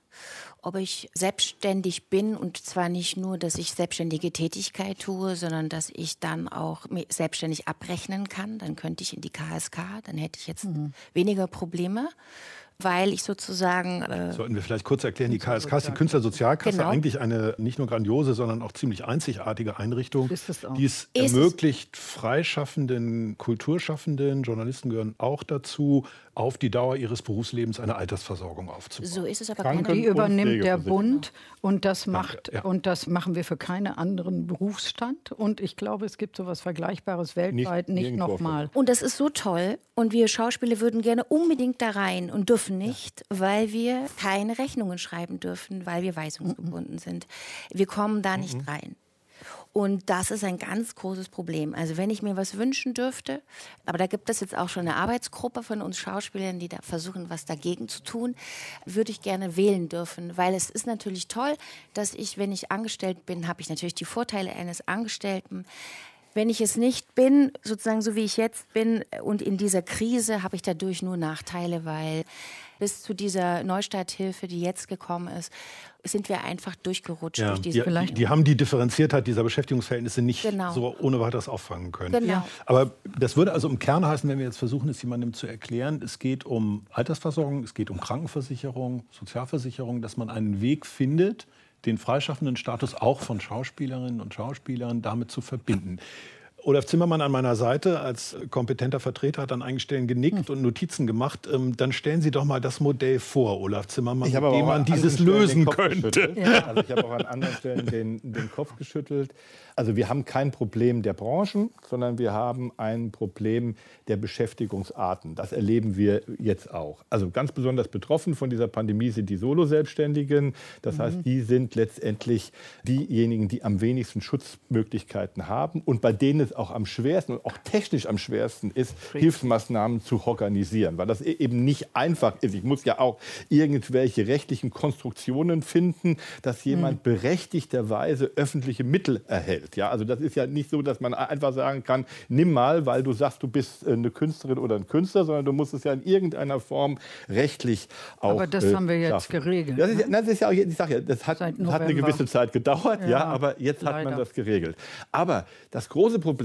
Speaker 4: ob ich selbstständig bin und zwar nicht nur, dass ich selbstständige Tätigkeit tue, sondern dass ich dann auch selbstständig abrechnen kann. Dann könnte ich in die KSK, dann hätte ich jetzt mhm. weniger Probleme weil ich sozusagen.
Speaker 2: Äh Sollten wir vielleicht kurz erklären, die KSK ist die Künstlersozialkasse, genau. eigentlich eine nicht nur grandiose, sondern auch ziemlich einzigartige Einrichtung, die es ist ermöglicht, freischaffenden, Kulturschaffenden, Journalisten gehören auch dazu, auf die Dauer ihres Berufslebens eine Altersversorgung aufzubauen.
Speaker 4: So ist es aber
Speaker 3: keine Die übernimmt der Bund und das macht ja. und das machen wir für keinen anderen Berufsstand und ich glaube, es gibt so etwas Vergleichbares weltweit nicht, nicht nochmal.
Speaker 4: Und das ist so toll und wir Schauspieler würden gerne unbedingt da rein und dürfen nicht, ja. weil wir keine Rechnungen schreiben dürfen, weil wir weisungsgebunden mhm. sind. Wir kommen da nicht mhm. rein. Und das ist ein ganz großes Problem. Also wenn ich mir was wünschen dürfte, aber da gibt es jetzt auch schon eine Arbeitsgruppe von uns Schauspielern, die da versuchen, was dagegen zu tun, würde ich gerne wählen dürfen, weil es ist natürlich toll, dass ich, wenn ich angestellt bin, habe ich natürlich die Vorteile eines Angestellten. Wenn ich es nicht bin, sozusagen so wie ich jetzt bin und in dieser Krise, habe ich dadurch nur Nachteile, weil bis zu dieser Neustarthilfe, die jetzt gekommen ist, sind wir einfach durchgerutscht
Speaker 2: ja,
Speaker 4: durch diese
Speaker 2: die, die, haben die Differenziertheit dieser Beschäftigungsverhältnisse nicht genau. so ohne weiteres auffangen können. Genau. Aber das würde also im Kern heißen, wenn wir jetzt versuchen, es jemandem zu erklären, es geht um Altersversorgung, es geht um Krankenversicherung, Sozialversicherung, dass man einen Weg findet, den freischaffenden Status auch von Schauspielerinnen und Schauspielern damit zu verbinden. Olaf Zimmermann an meiner Seite als kompetenter Vertreter hat an einigen Stellen genickt hm. und Notizen gemacht. Ähm, dann stellen Sie doch mal das Modell vor, Olaf Zimmermann,
Speaker 5: mit dem man dieses lösen könnte. Ja. Also ich habe auch an anderen Stellen den, den Kopf geschüttelt. Also wir haben kein Problem der Branchen, sondern wir haben ein Problem der Beschäftigungsarten. Das erleben wir jetzt auch. Also ganz besonders betroffen von dieser Pandemie sind die Solo-Selbstständigen. Das mhm. heißt, die sind letztendlich diejenigen, die am wenigsten Schutzmöglichkeiten haben und bei denen es auch am schwersten und auch technisch am schwersten ist, Hilfsmaßnahmen zu organisieren, weil das e- eben nicht einfach ist. Ich muss ja auch irgendwelche rechtlichen Konstruktionen finden, dass jemand mhm. berechtigterweise öffentliche Mittel erhält. Ja, also das ist ja nicht so, dass man einfach sagen kann, nimm mal, weil du sagst, du bist äh, eine Künstlerin oder ein Künstler, sondern du musst es ja in irgendeiner Form rechtlich auch.
Speaker 3: Aber das äh, haben wir jetzt schaffen. geregelt.
Speaker 5: Das ist, ja, das ist ja auch, ich sage ja, das hat, hat, eine gewisse Zeit gedauert, ja, ja aber jetzt leider. hat man das geregelt. Aber das große Problem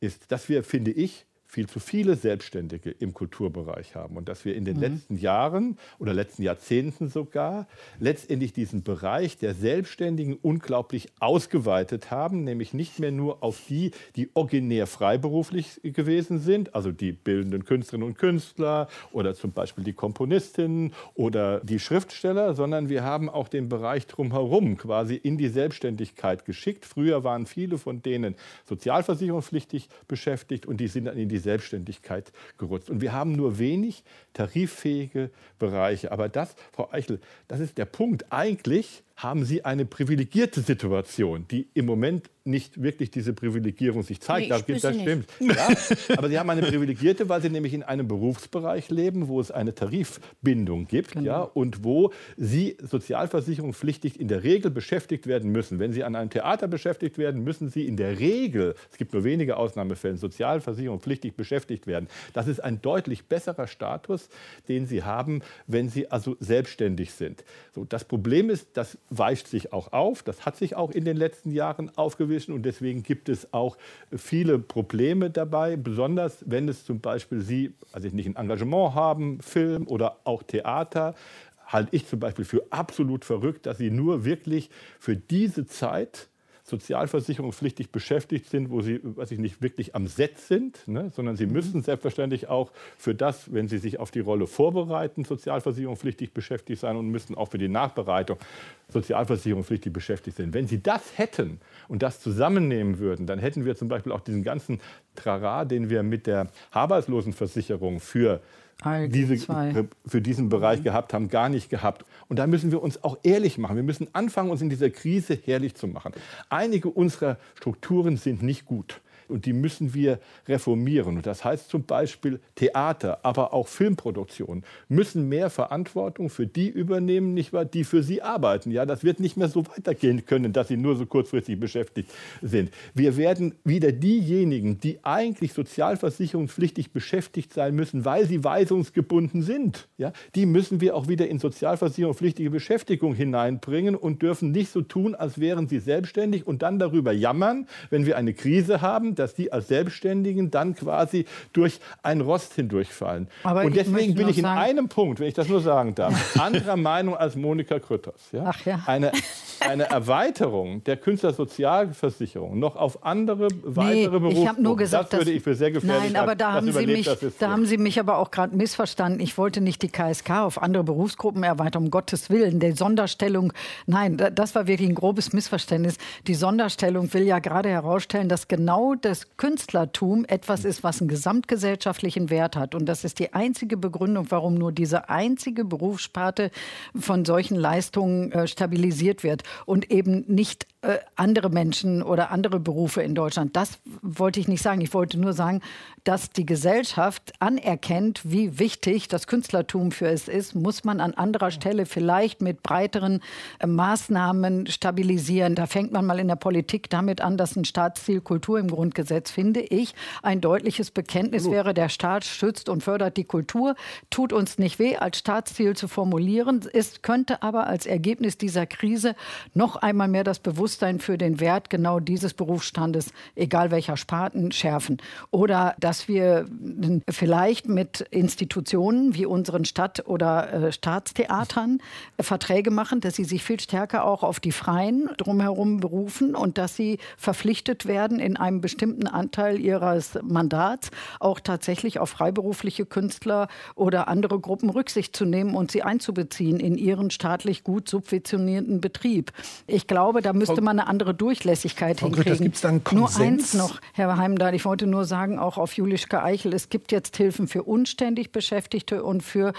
Speaker 5: ist, dass wir, finde ich, viel zu viele Selbstständige im Kulturbereich haben und dass wir in den mhm. letzten Jahren oder letzten Jahrzehnten sogar letztendlich diesen Bereich der Selbstständigen unglaublich ausgeweitet haben, nämlich nicht mehr nur auf die, die originär freiberuflich gewesen sind, also die bildenden Künstlerinnen und Künstler oder zum Beispiel die Komponistinnen oder die Schriftsteller, sondern wir haben auch den Bereich drumherum quasi in die Selbstständigkeit geschickt. Früher waren viele von denen sozialversicherungspflichtig beschäftigt und die sind dann in die die Selbstständigkeit gerutscht. Und wir haben nur wenig tariffähige Bereiche. Aber das, Frau Eichel, das ist der Punkt. Eigentlich haben Sie eine privilegierte Situation, die im Moment nicht wirklich diese Privilegierung sich zeigt. Nee, das, das stimmt. Ja, aber Sie haben eine privilegierte, weil Sie nämlich in einem Berufsbereich leben, wo es eine Tarifbindung gibt genau. ja, und wo Sie sozialversicherungspflichtig in der Regel beschäftigt werden müssen. Wenn Sie an einem Theater beschäftigt werden, müssen Sie in der Regel, es gibt nur wenige Ausnahmefälle, sozialversicherungspflichtig beschäftigt werden. Das ist ein deutlich besserer Status, den Sie haben, wenn Sie also selbstständig sind. So, das Problem ist, dass weicht sich auch auf. Das hat sich auch in den letzten Jahren aufgewichen und deswegen gibt es auch viele Probleme dabei, besonders wenn es zum Beispiel Sie, also nicht ein Engagement haben, Film oder auch Theater, halte ich zum Beispiel für absolut verrückt, dass Sie nur wirklich für diese Zeit sozialversicherungspflichtig beschäftigt sind, wo sie, weiß ich nicht, wirklich am Set sind, ne? sondern sie mhm. müssen selbstverständlich auch für das, wenn sie sich auf die Rolle vorbereiten, sozialversicherungspflichtig beschäftigt sein und müssen auch für die Nachbereitung sozialversicherungspflichtig beschäftigt sein. Wenn sie das hätten und das zusammennehmen würden, dann hätten wir zum Beispiel auch diesen ganzen Trara, den wir mit der Arbeitslosenversicherung für diese, für diesen Bereich gehabt haben, gar nicht gehabt. Und da müssen wir uns auch ehrlich machen. Wir müssen anfangen, uns in dieser Krise herrlich zu machen. Einige unserer Strukturen sind nicht gut und die müssen wir reformieren. Und das heißt zum Beispiel Theater, aber auch Filmproduktion müssen mehr Verantwortung für die übernehmen, nicht wahr, die für sie arbeiten. Ja, das wird nicht mehr so weitergehen können, dass sie nur so kurzfristig beschäftigt sind. Wir werden wieder diejenigen, die eigentlich sozialversicherungspflichtig beschäftigt sein müssen, weil sie weisungsgebunden sind, ja, die müssen wir auch wieder in sozialversicherungspflichtige Beschäftigung hineinbringen und dürfen nicht so tun, als wären sie selbstständig und dann darüber jammern, wenn wir eine Krise haben, dass die als Selbstständigen dann quasi durch ein Rost hindurchfallen.
Speaker 3: Aber
Speaker 5: und deswegen bin ich in
Speaker 3: sagen,
Speaker 5: einem Punkt, wenn ich das nur sagen darf, anderer Meinung als Monika Krütters. Ja?
Speaker 3: Ach ja.
Speaker 5: Eine, eine Erweiterung der Künstlersozialversicherung noch auf andere weitere
Speaker 3: nee, Ich habe nur gesagt,
Speaker 5: das würde ich für sehr gefährlich
Speaker 3: Nein, aber da, haben Sie, mich, da haben Sie mich aber auch gerade missverstanden. Ich wollte nicht die KSK auf andere Berufsgruppen erweitern, um Gottes Willen. Die Sonderstellung, nein, das war wirklich ein grobes Missverständnis. Die Sonderstellung will ja gerade herausstellen, dass genau das Künstlertum etwas ist, was einen gesamtgesellschaftlichen Wert hat. Und das ist die einzige Begründung, warum nur diese einzige Berufssparte von solchen Leistungen äh, stabilisiert wird und eben nicht äh, andere Menschen oder andere Berufe in Deutschland. Das wollte ich nicht sagen. Ich wollte nur sagen, dass die Gesellschaft anerkennt, wie wichtig das Künstlertum für es ist, muss man an anderer Stelle vielleicht mit breiteren äh, Maßnahmen stabilisieren. Da fängt man mal in der Politik damit an, dass ein Staatsziel Kultur im Grundgesetz, finde ich, ein deutliches Bekenntnis wäre, der Staat schützt und fördert die Kultur, tut uns nicht weh, als Staatsziel zu formulieren. Es könnte aber als Ergebnis dieser Krise noch einmal mehr das Bewusstsein für den Wert genau dieses Berufsstandes, egal welcher Sparten, schärfen. Oder dass wir vielleicht mit Institutionen wie unseren Stadt- oder äh, Staatstheatern äh, Verträge machen, dass sie sich viel stärker auch auf die Freien drumherum berufen und dass sie verpflichtet werden, in einem bestimmten Anteil ihres Mandats auch tatsächlich auf freiberufliche Künstler oder andere Gruppen Rücksicht zu nehmen und sie einzubeziehen in ihren staatlich gut subventionierten Betrieb. Ich glaube, da müsste man eine andere Durchlässigkeit Frau hinkriegen.
Speaker 2: Gibt's da einen Konsens?
Speaker 3: Nur eins noch, Herr Heimdahl, ich wollte nur sagen, auch auf Julischke Eichel, es gibt jetzt Hilfen für unständig Beschäftigte und für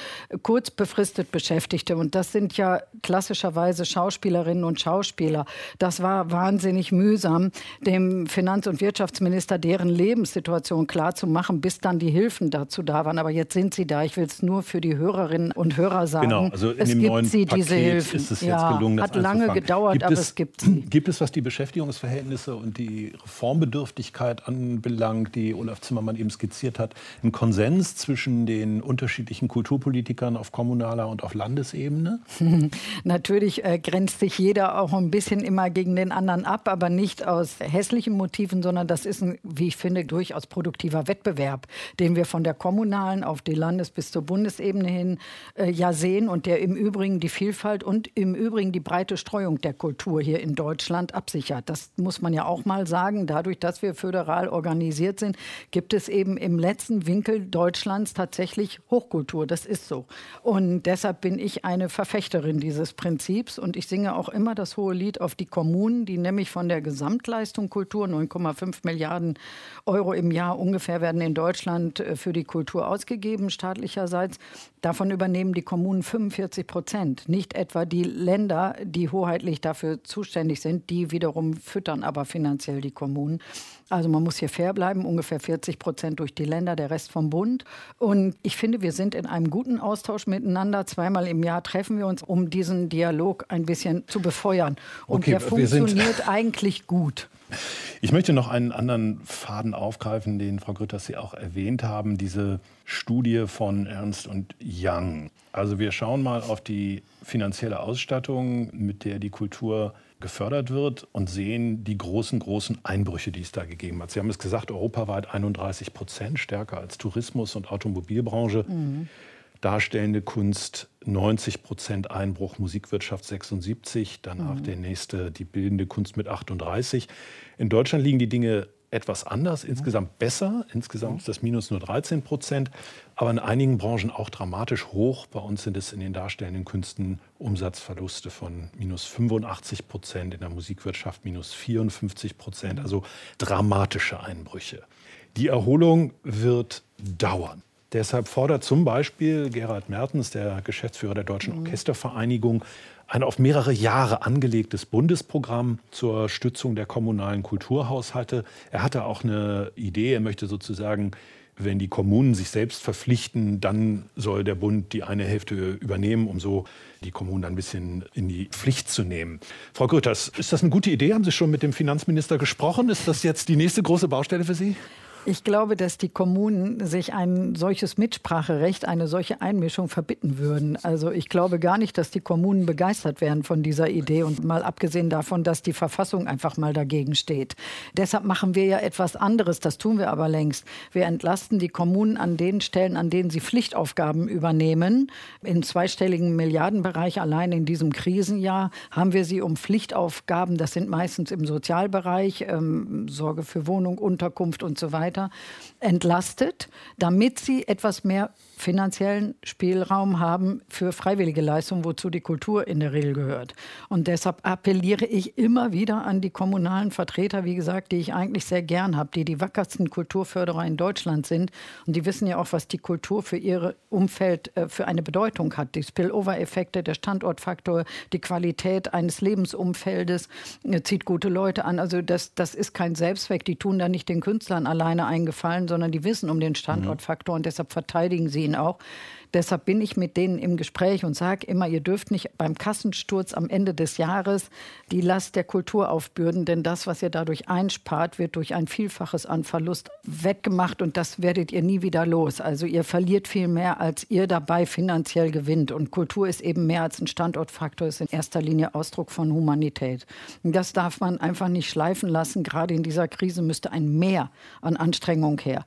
Speaker 3: kurz befristet Beschäftigte. Und das sind ja klassischerweise Schauspielerinnen und Schauspieler. Das war wahnsinnig mühsam, dem Finanz- und Wirtschaftsminister deren Lebenssituation klarzumachen, bis dann die Hilfen dazu da waren. Aber jetzt sind sie da. Ich will es nur für die Hörerinnen und Hörer sagen.
Speaker 2: Genau, also in
Speaker 3: es
Speaker 2: dem
Speaker 3: gibt
Speaker 2: neuen
Speaker 3: sie,
Speaker 2: Paket
Speaker 3: diese Hilfen.
Speaker 2: ist es jetzt
Speaker 3: ja,
Speaker 2: gelungen, das
Speaker 3: Hat lange gedauert,
Speaker 2: gibt
Speaker 3: aber
Speaker 2: es,
Speaker 3: es gibt sie.
Speaker 2: Gibt es, was die Beschäftigungsverhältnisse und die Reformbedürftigkeit anbelangt, die Olaf Zimmermann eben skizziert hat, einen Konsens zwischen den unterschiedlichen Kulturpolitikern auf kommunaler und auf Landesebene?
Speaker 3: Natürlich äh, grenzt sich jeder auch ein bisschen immer gegen den anderen ab, aber nicht aus hässlichen Motiven, sondern das ist ein, wie ich finde, durchaus produktiver Wettbewerb, den wir von der kommunalen auf die Landes- bis zur Bundesebene hin äh, ja sehen und der im Übrigen die Vielfalt und im Übrigen die breite Streuung der Kultur hier in Deutschland absichert. Das muss man ja auch mal sagen. Dadurch, dass wir föderal organisiert sind, gibt es eben im letzten Winkel Deutschlands tatsächlich Hochkultur. Das ist so. Und deshalb bin ich eine Verfechterin dieses Prinzips und ich singe auch immer das hohe Lied auf die Kommunen, die nämlich von der Gesamtleistung Kultur, 9,5 Milliarden Euro im Jahr ungefähr werden in Deutschland äh, für die Kultur ausgegeben, staatlicherseits. Davon übernehmen die Kommunen 45 Prozent. Nicht etwa die Länder, die hoheitlich dafür zuständig sind, die wiederum füttern aber finanziell die Kommunen. Also man muss hier fair bleiben, ungefähr 40 Prozent durch die Länder, der Rest vom Bund. Und ich finde, wir sind in einem guten Austausch miteinander. Zweimal im Jahr treffen wir uns, um diesen Dialog ein bisschen zu befeuern. Und
Speaker 2: Okay,
Speaker 3: der
Speaker 2: sind-
Speaker 3: funktioniert eigentlich gut.
Speaker 2: Ich möchte noch einen anderen Faden aufgreifen, den Frau Grütters Sie auch erwähnt haben, diese Studie von Ernst und Young. Also wir schauen mal auf die finanzielle Ausstattung, mit der die Kultur gefördert wird und sehen die großen, großen Einbrüche, die es da gegeben hat. Sie haben es gesagt, europaweit 31 Prozent, stärker als Tourismus und Automobilbranche. Darstellende Kunst 90 Prozent Einbruch, Musikwirtschaft 76, danach der nächste die bildende Kunst mit 38. In Deutschland liegen die Dinge etwas anders, insgesamt besser. Insgesamt ist das Minus nur 13 Prozent, aber in einigen Branchen auch dramatisch hoch. Bei uns sind es in den darstellenden Künsten Umsatzverluste von minus 85 Prozent, in der Musikwirtschaft minus 54 Prozent, also dramatische Einbrüche. Die Erholung wird dauern. Deshalb fordert zum Beispiel Gerhard Mertens, der Geschäftsführer der Deutschen Orchestervereinigung, ein auf mehrere Jahre angelegtes Bundesprogramm zur Stützung der kommunalen Kulturhaushalte. Er hatte auch eine Idee, er möchte sozusagen, wenn die Kommunen sich selbst verpflichten, dann soll der Bund die eine Hälfte übernehmen, um so die Kommunen ein bisschen in die Pflicht zu nehmen. Frau Grütters, ist das eine gute Idee? Haben Sie schon mit dem Finanzminister gesprochen? Ist das jetzt die nächste große Baustelle für Sie?
Speaker 3: Ich glaube, dass die Kommunen sich ein solches Mitspracherecht, eine solche Einmischung verbitten würden. Also ich glaube gar nicht, dass die Kommunen begeistert wären von dieser Idee und mal abgesehen davon, dass die Verfassung einfach mal dagegen steht. Deshalb machen wir ja etwas anderes, das tun wir aber längst. Wir entlasten die Kommunen an den Stellen, an denen sie Pflichtaufgaben übernehmen. Im zweistelligen Milliardenbereich allein in diesem Krisenjahr haben wir sie um Pflichtaufgaben, das sind meistens im Sozialbereich, ähm, Sorge für Wohnung, Unterkunft und so weiter, entlastet, damit sie etwas mehr finanziellen Spielraum haben für freiwillige Leistungen, wozu die Kultur in der Regel gehört. Und deshalb appelliere ich immer wieder an die kommunalen Vertreter, wie gesagt, die ich eigentlich sehr gern habe, die die wackersten Kulturförderer in Deutschland sind. Und die wissen ja auch, was die Kultur für ihr Umfeld äh, für eine Bedeutung hat. Die Spillover-Effekte, der Standortfaktor, die Qualität eines Lebensumfeldes, äh, zieht gute Leute an. Also das, das ist kein Selbstzweck. Die tun da nicht den Künstlern alleine eingefallen, sondern die wissen um den Standortfaktor und deshalb verteidigen sie ihn auch. Deshalb bin ich mit denen im Gespräch und sage immer, ihr dürft nicht beim Kassensturz am Ende des Jahres die Last der Kultur aufbürden, denn das, was ihr dadurch einspart, wird durch ein Vielfaches an Verlust weggemacht und das werdet ihr nie wieder los. Also ihr verliert viel mehr, als ihr dabei finanziell gewinnt. Und Kultur ist eben mehr als ein Standortfaktor, ist in erster Linie Ausdruck von Humanität. Und das darf man einfach nicht schleifen lassen. Gerade in dieser Krise müsste ein Mehr an Anstrengung her.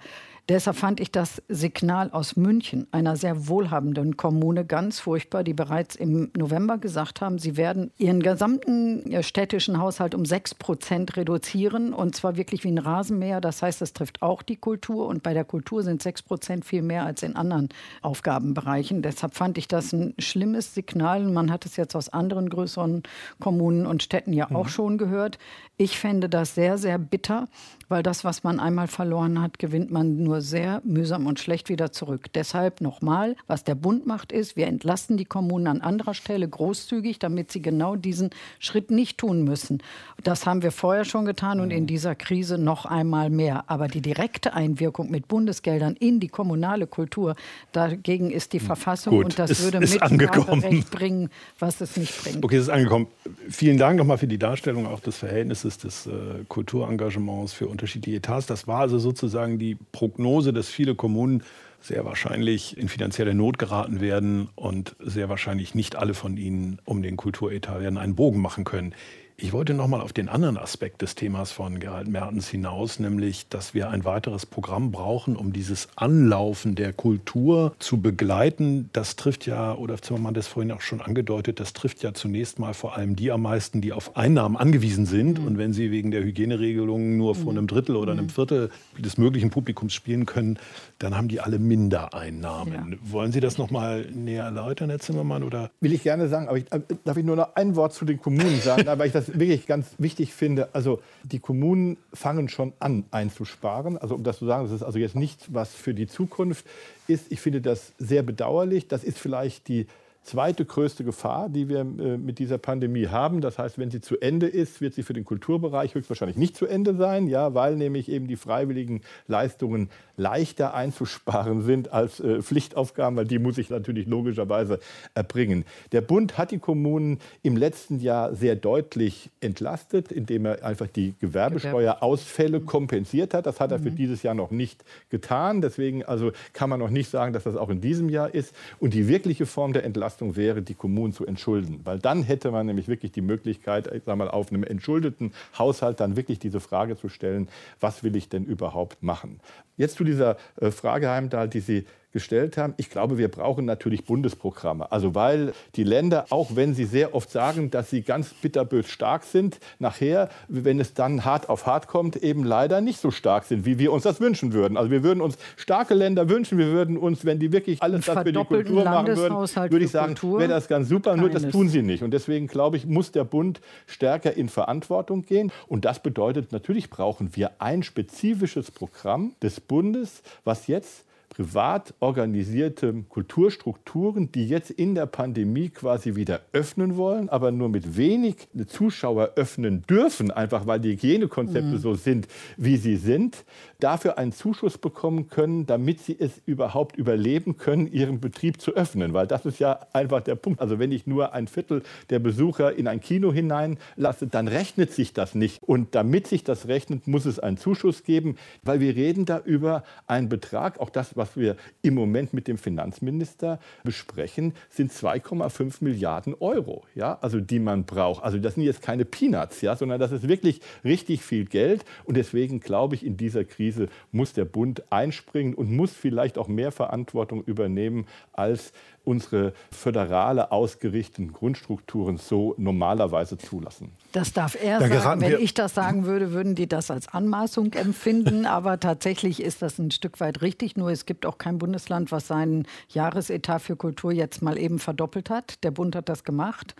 Speaker 3: Deshalb fand ich das Signal aus München, einer sehr wohlhabenden Kommune, ganz furchtbar, die bereits im November gesagt haben, sie werden ihren gesamten äh, städtischen Haushalt um sechs Prozent reduzieren und zwar wirklich wie ein Rasenmäher. Das heißt, das trifft auch die Kultur und bei der Kultur sind sechs Prozent viel mehr als in anderen Aufgabenbereichen. Deshalb fand ich das ein schlimmes Signal. Man hat es jetzt aus anderen größeren Kommunen und Städten ja auch mhm. schon gehört. Ich fände das sehr, sehr bitter, weil das, was man einmal verloren hat, gewinnt man nur sehr mühsam und schlecht wieder zurück. Deshalb nochmal, was der Bund macht, ist, wir entlasten die Kommunen an anderer Stelle großzügig, damit sie genau diesen Schritt nicht tun müssen. Das haben wir vorher schon getan und in dieser Krise noch einmal mehr. Aber die direkte Einwirkung mit Bundesgeldern in die kommunale Kultur, dagegen ist die hm, Verfassung
Speaker 2: Gut,
Speaker 3: und das
Speaker 2: ist,
Speaker 3: würde
Speaker 2: ist
Speaker 3: Recht bringen, was es nicht bringt.
Speaker 2: Okay, es ist angekommen. Vielen Dank nochmal für die Darstellung auch des Verhältnisses des äh, Kulturengagements für unterschiedliche Etats. Das war also sozusagen die Prognose, dass viele Kommunen sehr wahrscheinlich in finanzielle Not geraten werden und sehr wahrscheinlich nicht alle von ihnen um den Kulturetat werden einen Bogen machen können. Ich wollte noch mal auf den anderen Aspekt des Themas von Gerald Mertens hinaus, nämlich, dass wir ein weiteres Programm brauchen, um dieses Anlaufen der Kultur zu begleiten. Das trifft ja, oder Zimmermann hat es vorhin auch schon angedeutet, das trifft ja zunächst mal vor allem die am meisten, die auf Einnahmen angewiesen sind. Mhm. Und wenn sie wegen der Hygieneregelungen nur vor mhm. einem Drittel oder einem mhm. Viertel des möglichen Publikums spielen können, dann haben die alle Mindereinnahmen. Ja. Wollen Sie das noch mal näher erläutern, Herr Zimmermann? Oder?
Speaker 5: Will ich gerne sagen, aber ich, äh, darf ich nur noch ein Wort zu den Kommunen sagen, weil ich das wirklich ganz wichtig finde, also die Kommunen fangen schon an einzusparen. Also um das zu sagen, das ist also jetzt nichts, was für die Zukunft ist. Ich finde das sehr bedauerlich. Das ist vielleicht die zweite größte Gefahr, die wir äh, mit dieser Pandemie haben. Das heißt, wenn sie zu Ende ist, wird sie für den Kulturbereich höchstwahrscheinlich nicht zu Ende sein, ja, weil nämlich eben die freiwilligen Leistungen leichter einzusparen sind als äh, Pflichtaufgaben, weil die muss ich natürlich logischerweise erbringen. Der Bund hat die Kommunen im letzten Jahr sehr deutlich entlastet, indem er einfach die Gewerbesteuerausfälle kompensiert hat. Das hat er für mhm. dieses Jahr noch nicht getan. Deswegen also kann man noch nicht sagen, dass das auch in diesem Jahr ist. Und die wirkliche Form der Entlastung wäre, die Kommunen zu entschulden, weil dann hätte man nämlich wirklich die Möglichkeit, ich sag mal, auf einem entschuldeten Haushalt dann wirklich diese Frage zu stellen, was will ich denn überhaupt machen? Jetzt zu dieser äh, Frage, Heimdall, die Sie gestellt haben. Ich glaube, wir brauchen natürlich Bundesprogramme. Also weil die Länder, auch wenn sie sehr oft sagen, dass sie ganz bitterbös stark sind, nachher, wenn es dann hart auf hart kommt, eben leider nicht so stark sind, wie wir uns das wünschen würden. Also wir würden uns starke Länder wünschen. Wir würden uns, wenn die wirklich alles das für die Kultur machen würden, würde ich sagen, wäre das ganz super. Keines. Nur das tun sie nicht. Und deswegen glaube ich, muss der Bund stärker in Verantwortung gehen. Und das bedeutet, natürlich brauchen wir ein spezifisches Programm des Bundes, was jetzt privat organisierte Kulturstrukturen, die jetzt in der Pandemie quasi wieder öffnen wollen, aber nur mit wenig Zuschauer öffnen dürfen, einfach weil die Hygienekonzepte mhm. so sind, wie sie sind, dafür einen Zuschuss bekommen können, damit sie es überhaupt überleben können, ihren Betrieb zu öffnen. Weil das ist ja einfach der Punkt. Also wenn ich nur ein Viertel der Besucher in ein Kino hineinlasse, dann rechnet sich das nicht. Und damit sich das rechnet, muss es einen Zuschuss geben, weil wir reden da über einen Betrag, auch das, was wir im Moment mit dem Finanzminister besprechen, sind 2,5 Milliarden Euro, ja, also die man braucht. Also das sind jetzt keine Peanuts, ja, sondern das ist wirklich richtig viel Geld. Und deswegen glaube ich, in dieser Krise muss der Bund einspringen und muss vielleicht auch mehr Verantwortung übernehmen, als unsere föderale ausgerichteten Grundstrukturen so normalerweise zulassen.
Speaker 3: Das darf er da sagen. Wenn ich das sagen würde, würden die das als Anmaßung empfinden. Aber tatsächlich ist das ein Stück weit richtig. Nur es gibt auch kein Bundesland, was seinen Jahresetat für Kultur jetzt mal eben verdoppelt hat. Der Bund hat das gemacht.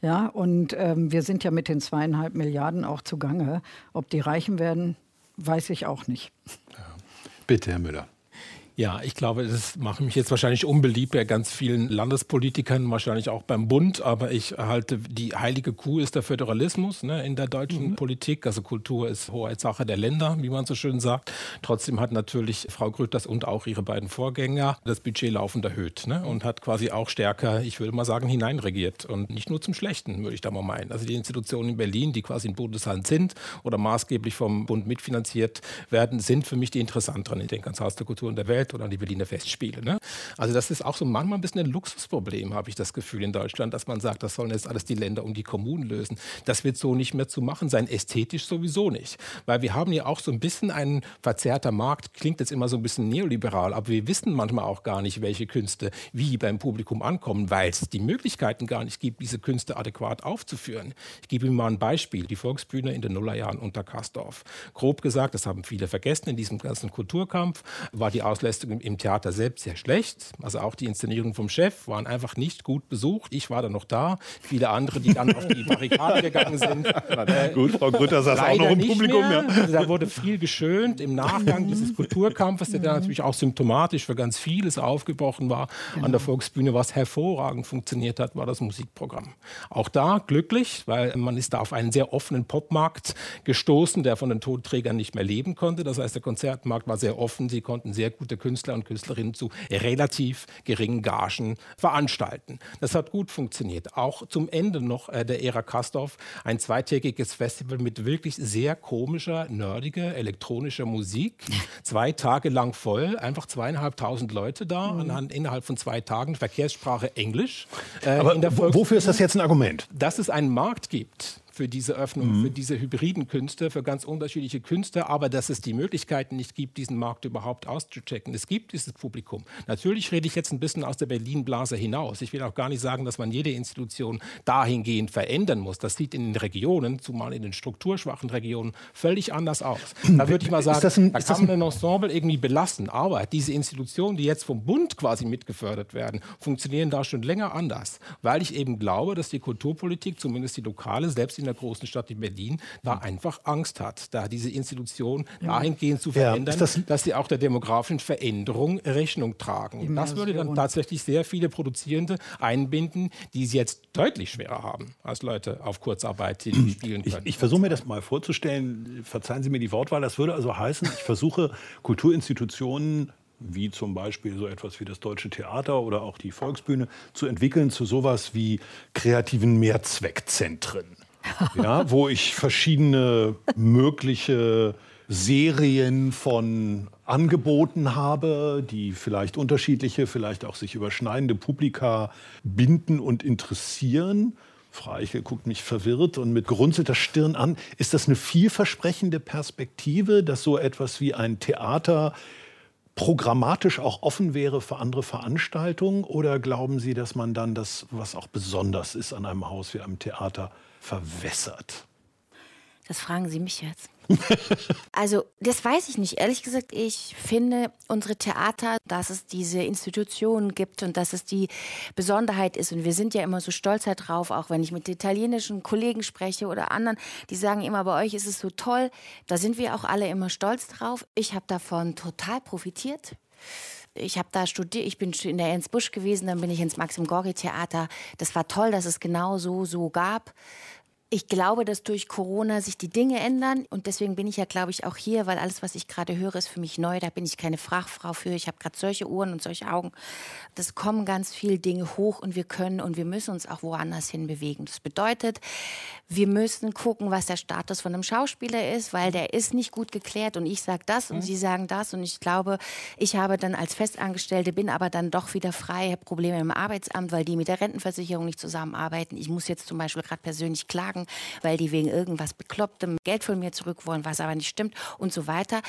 Speaker 3: Ja, und ähm, wir sind ja mit den zweieinhalb Milliarden auch zugange. Ob die reichen werden, weiß ich auch nicht. Ja.
Speaker 2: Bitte, Herr Müller.
Speaker 6: Ja, ich glaube, das macht mich jetzt wahrscheinlich unbeliebt bei ganz vielen Landespolitikern, wahrscheinlich auch beim Bund, aber ich halte, die heilige Kuh ist der Föderalismus ne, in der deutschen mhm. Politik. Also Kultur ist Hoheitssache der Länder, wie man so schön sagt. Trotzdem hat natürlich Frau Grütters und auch ihre beiden Vorgänger das Budget laufend erhöht ne, und hat quasi auch stärker, ich würde mal sagen, hineinregiert. Und nicht nur zum Schlechten, würde ich da mal meinen. Also die Institutionen in Berlin, die quasi in Bundeshand sind oder maßgeblich vom Bund mitfinanziert werden, sind für mich die interessanteren. Ich denke ans Haus der Kultur und der Welt Festspielt oder an die Berliner Festspiele. Ne? Also das ist auch so manchmal ein bisschen ein Luxusproblem, habe ich das Gefühl in Deutschland, dass man sagt, das sollen jetzt alles die Länder und die Kommunen lösen. Das wird so nicht mehr zu machen sein, ästhetisch sowieso nicht. Weil wir haben ja auch so ein bisschen einen verzerrter Markt, klingt jetzt immer so ein bisschen neoliberal, aber wir wissen manchmal auch gar nicht, welche Künste wie beim Publikum ankommen, weil es die Möglichkeiten gar nicht gibt, diese Künste adäquat aufzuführen. Ich gebe Ihnen mal ein Beispiel. Die Volksbühne in den Nullerjahren unter Kastorf. Grob gesagt, das haben viele vergessen in diesem ganzen Kulturkampf, war die Auslässe Leistung im Theater selbst sehr schlecht. Also auch die Inszenierungen vom Chef waren einfach nicht gut besucht. Ich war dann noch da. Viele andere, die dann auf die Barrikade gegangen sind.
Speaker 2: Äh, gut, Frau Grütter saß auch noch im Publikum. Ja.
Speaker 6: Also da wurde viel geschönt im Nachgang dieses Kulturkampfes, der dann natürlich auch symptomatisch für ganz vieles aufgebrochen war. Genau. An der Volksbühne, was hervorragend funktioniert hat, war das Musikprogramm. Auch da glücklich, weil man ist da auf einen sehr offenen Popmarkt gestoßen, der von den Tonträgern nicht mehr leben konnte. Das heißt, der Konzertmarkt war sehr offen. Sie konnten sehr gute Künstler Künstler und Künstlerinnen zu relativ geringen Gagen veranstalten. Das hat gut funktioniert. Auch zum Ende noch äh, der Ära Kastorf ein zweitägiges Festival mit wirklich sehr komischer, nerdiger, elektronischer Musik. Zwei Tage lang voll, einfach zweieinhalbtausend Leute da, mhm. innerhalb von zwei Tagen, Verkehrssprache Englisch.
Speaker 2: Äh, Aber wofür ist das jetzt ein Argument?
Speaker 6: Dass es einen Markt gibt für diese Öffnung, mhm. für diese hybriden Künste, für ganz unterschiedliche Künste, aber dass es die Möglichkeiten nicht gibt, diesen Markt überhaupt auszuchecken. Es gibt dieses Publikum. Natürlich rede ich jetzt ein bisschen aus der Berlin-Blase hinaus. Ich will auch gar nicht sagen, dass man jede Institution dahingehend verändern muss. Das sieht in den Regionen, zumal in den strukturschwachen Regionen, völlig anders aus. Da würde ich mal sagen, ein, da kann man ein Ensemble irgendwie belassen. Aber diese Institutionen, die jetzt vom Bund quasi mitgefördert werden, funktionieren da schon länger anders. Weil ich eben glaube, dass die Kulturpolitik, zumindest die lokale, selbst in der großen Stadt wie Berlin da einfach Angst hat, da diese Institution dahingehend zu verändern, ja, das dass sie auch der demografischen Veränderung Rechnung tragen. Das würde dann tatsächlich sehr viele Produzierende einbinden, die es jetzt deutlich schwerer haben als Leute auf Kurzarbeit, die spielen können.
Speaker 2: Ich, ich versuche mir das mal vorzustellen. Verzeihen Sie mir die Wortwahl. Das würde also heißen, ich versuche Kulturinstitutionen wie zum Beispiel so etwas wie das Deutsche Theater oder auch die Volksbühne, zu entwickeln zu sowas wie kreativen Mehrzweckzentren ja, wo ich verschiedene mögliche Serien von Angeboten habe, die vielleicht unterschiedliche, vielleicht auch sich überschneidende Publika binden und interessieren. Frau Eichel guckt mich verwirrt und mit gerunzelter Stirn an. Ist das eine vielversprechende Perspektive, dass so etwas wie ein Theater programmatisch auch offen wäre für andere Veranstaltungen? Oder glauben Sie, dass man dann das, was auch besonders ist an einem Haus wie einem Theater, verwässert?
Speaker 4: Das fragen Sie mich jetzt. also, das weiß ich nicht. Ehrlich gesagt, ich finde unsere Theater, dass es diese Institutionen gibt und dass es die Besonderheit ist. Und wir sind ja immer so stolz darauf, auch wenn ich mit italienischen Kollegen spreche oder anderen, die sagen immer, bei euch ist es so toll. Da sind wir auch alle immer stolz drauf. Ich habe davon total profitiert. Ich habe da studiert, ich bin in der Ernst Busch gewesen, dann bin ich ins Maxim Gorki Theater. Das war toll, dass es genau so so gab. Ich glaube, dass durch Corona sich die Dinge ändern und deswegen bin ich ja, glaube ich, auch hier, weil alles, was ich gerade höre, ist für mich neu. Da bin ich keine Fachfrau für. Ich habe gerade solche Ohren und solche Augen. Das kommen ganz viele Dinge hoch und wir können und wir müssen uns auch woanders hin bewegen. Das bedeutet, wir müssen gucken, was der Status von einem Schauspieler ist, weil der ist nicht gut geklärt und ich sage das und mhm. Sie sagen das und ich glaube, ich habe dann als Festangestellte bin aber dann doch wieder frei, habe Probleme im Arbeitsamt, weil die mit der Rentenversicherung nicht zusammenarbeiten. Ich muss jetzt zum Beispiel gerade persönlich klagen sagen, weil die wegen irgendwas Beklopptem Geld von mir zurück wollen, was aber nicht stimmt und so weiter.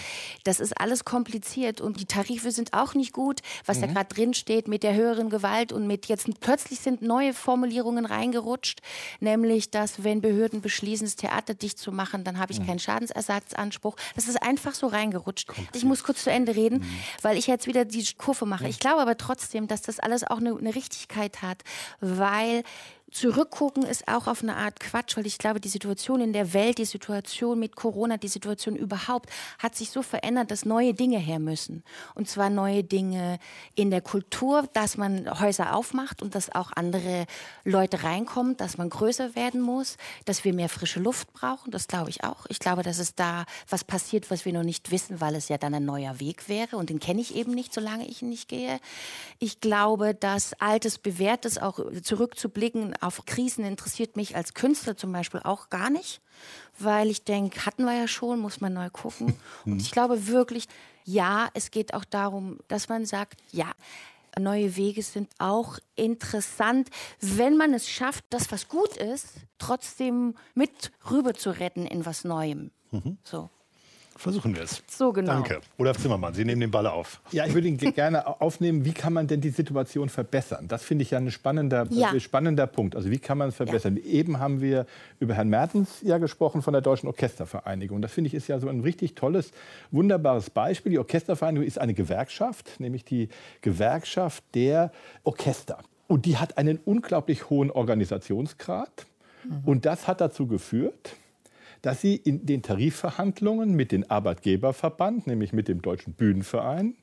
Speaker 4: Das ist alles kompliziert und die Tarife sind auch nicht gut, was mhm. da gerade drin steht mit der höheren Gewalt und mit jetzt plötzlich sind neue Formulierungen reingerutscht, nämlich, dass wenn Behörden beschließen, das Theater dicht zu machen, dann habe ich mhm. keinen Schadensersatzanspruch. Das ist einfach so reingerutscht. Kompliziert. Ich muss kurz zu Ende reden, mhm. weil ich jetzt wieder die Kurve mache. Ich glaube aber trotzdem, dass das alles auch eine, eine Richtigkeit hat, weil Zurückgucken ist auch auf eine Art Quatsch, weil ich glaube, die Situation in der Welt, die Situation mit Corona, die Situation überhaupt hat sich so verändert, dass neue Dinge her müssen. Und zwar neue Dinge in der Kultur, dass man Häuser aufmacht und dass auch andere Leute reinkommen, dass man größer werden muss, dass wir mehr frische Luft brauchen. Das glaube ich auch. Ich glaube, dass es da was passiert, was wir noch nicht wissen, weil es ja dann ein neuer Weg wäre. Und den kenne ich eben nicht, solange ich ihn nicht gehe. Ich glaube, dass Altes, Bewährtes auch zurückzublicken auf Krisen interessiert mich als Künstler zum Beispiel auch gar nicht, weil ich denke, hatten wir ja schon, muss man neu gucken. Und ich glaube wirklich, ja, es geht auch darum, dass man sagt, ja, neue Wege sind auch interessant, wenn man es schafft, das, was gut ist, trotzdem mit rüber zu retten in was Neuem. Mhm. So.
Speaker 2: Versuchen wir es.
Speaker 3: So genau.
Speaker 2: Danke. Olaf Zimmermann, Sie nehmen den Ball auf.
Speaker 5: Ja, ich würde ihn gerne aufnehmen. Wie kann man denn die Situation verbessern? Das finde ich ja ein spannender, ja. Äh, spannender Punkt. Also wie kann man es verbessern? Ja. Eben haben wir über Herrn Mertens ja gesprochen von der Deutschen Orchestervereinigung. Das finde ich ist ja so ein richtig tolles, wunderbares Beispiel. Die Orchestervereinigung ist eine Gewerkschaft, nämlich die Gewerkschaft der Orchester. Und die hat einen unglaublich hohen Organisationsgrad. Mhm. Und das hat dazu geführt, dass sie in den Tarifverhandlungen mit dem Arbeitgeberverband, nämlich mit dem Deutschen Bühnenverein,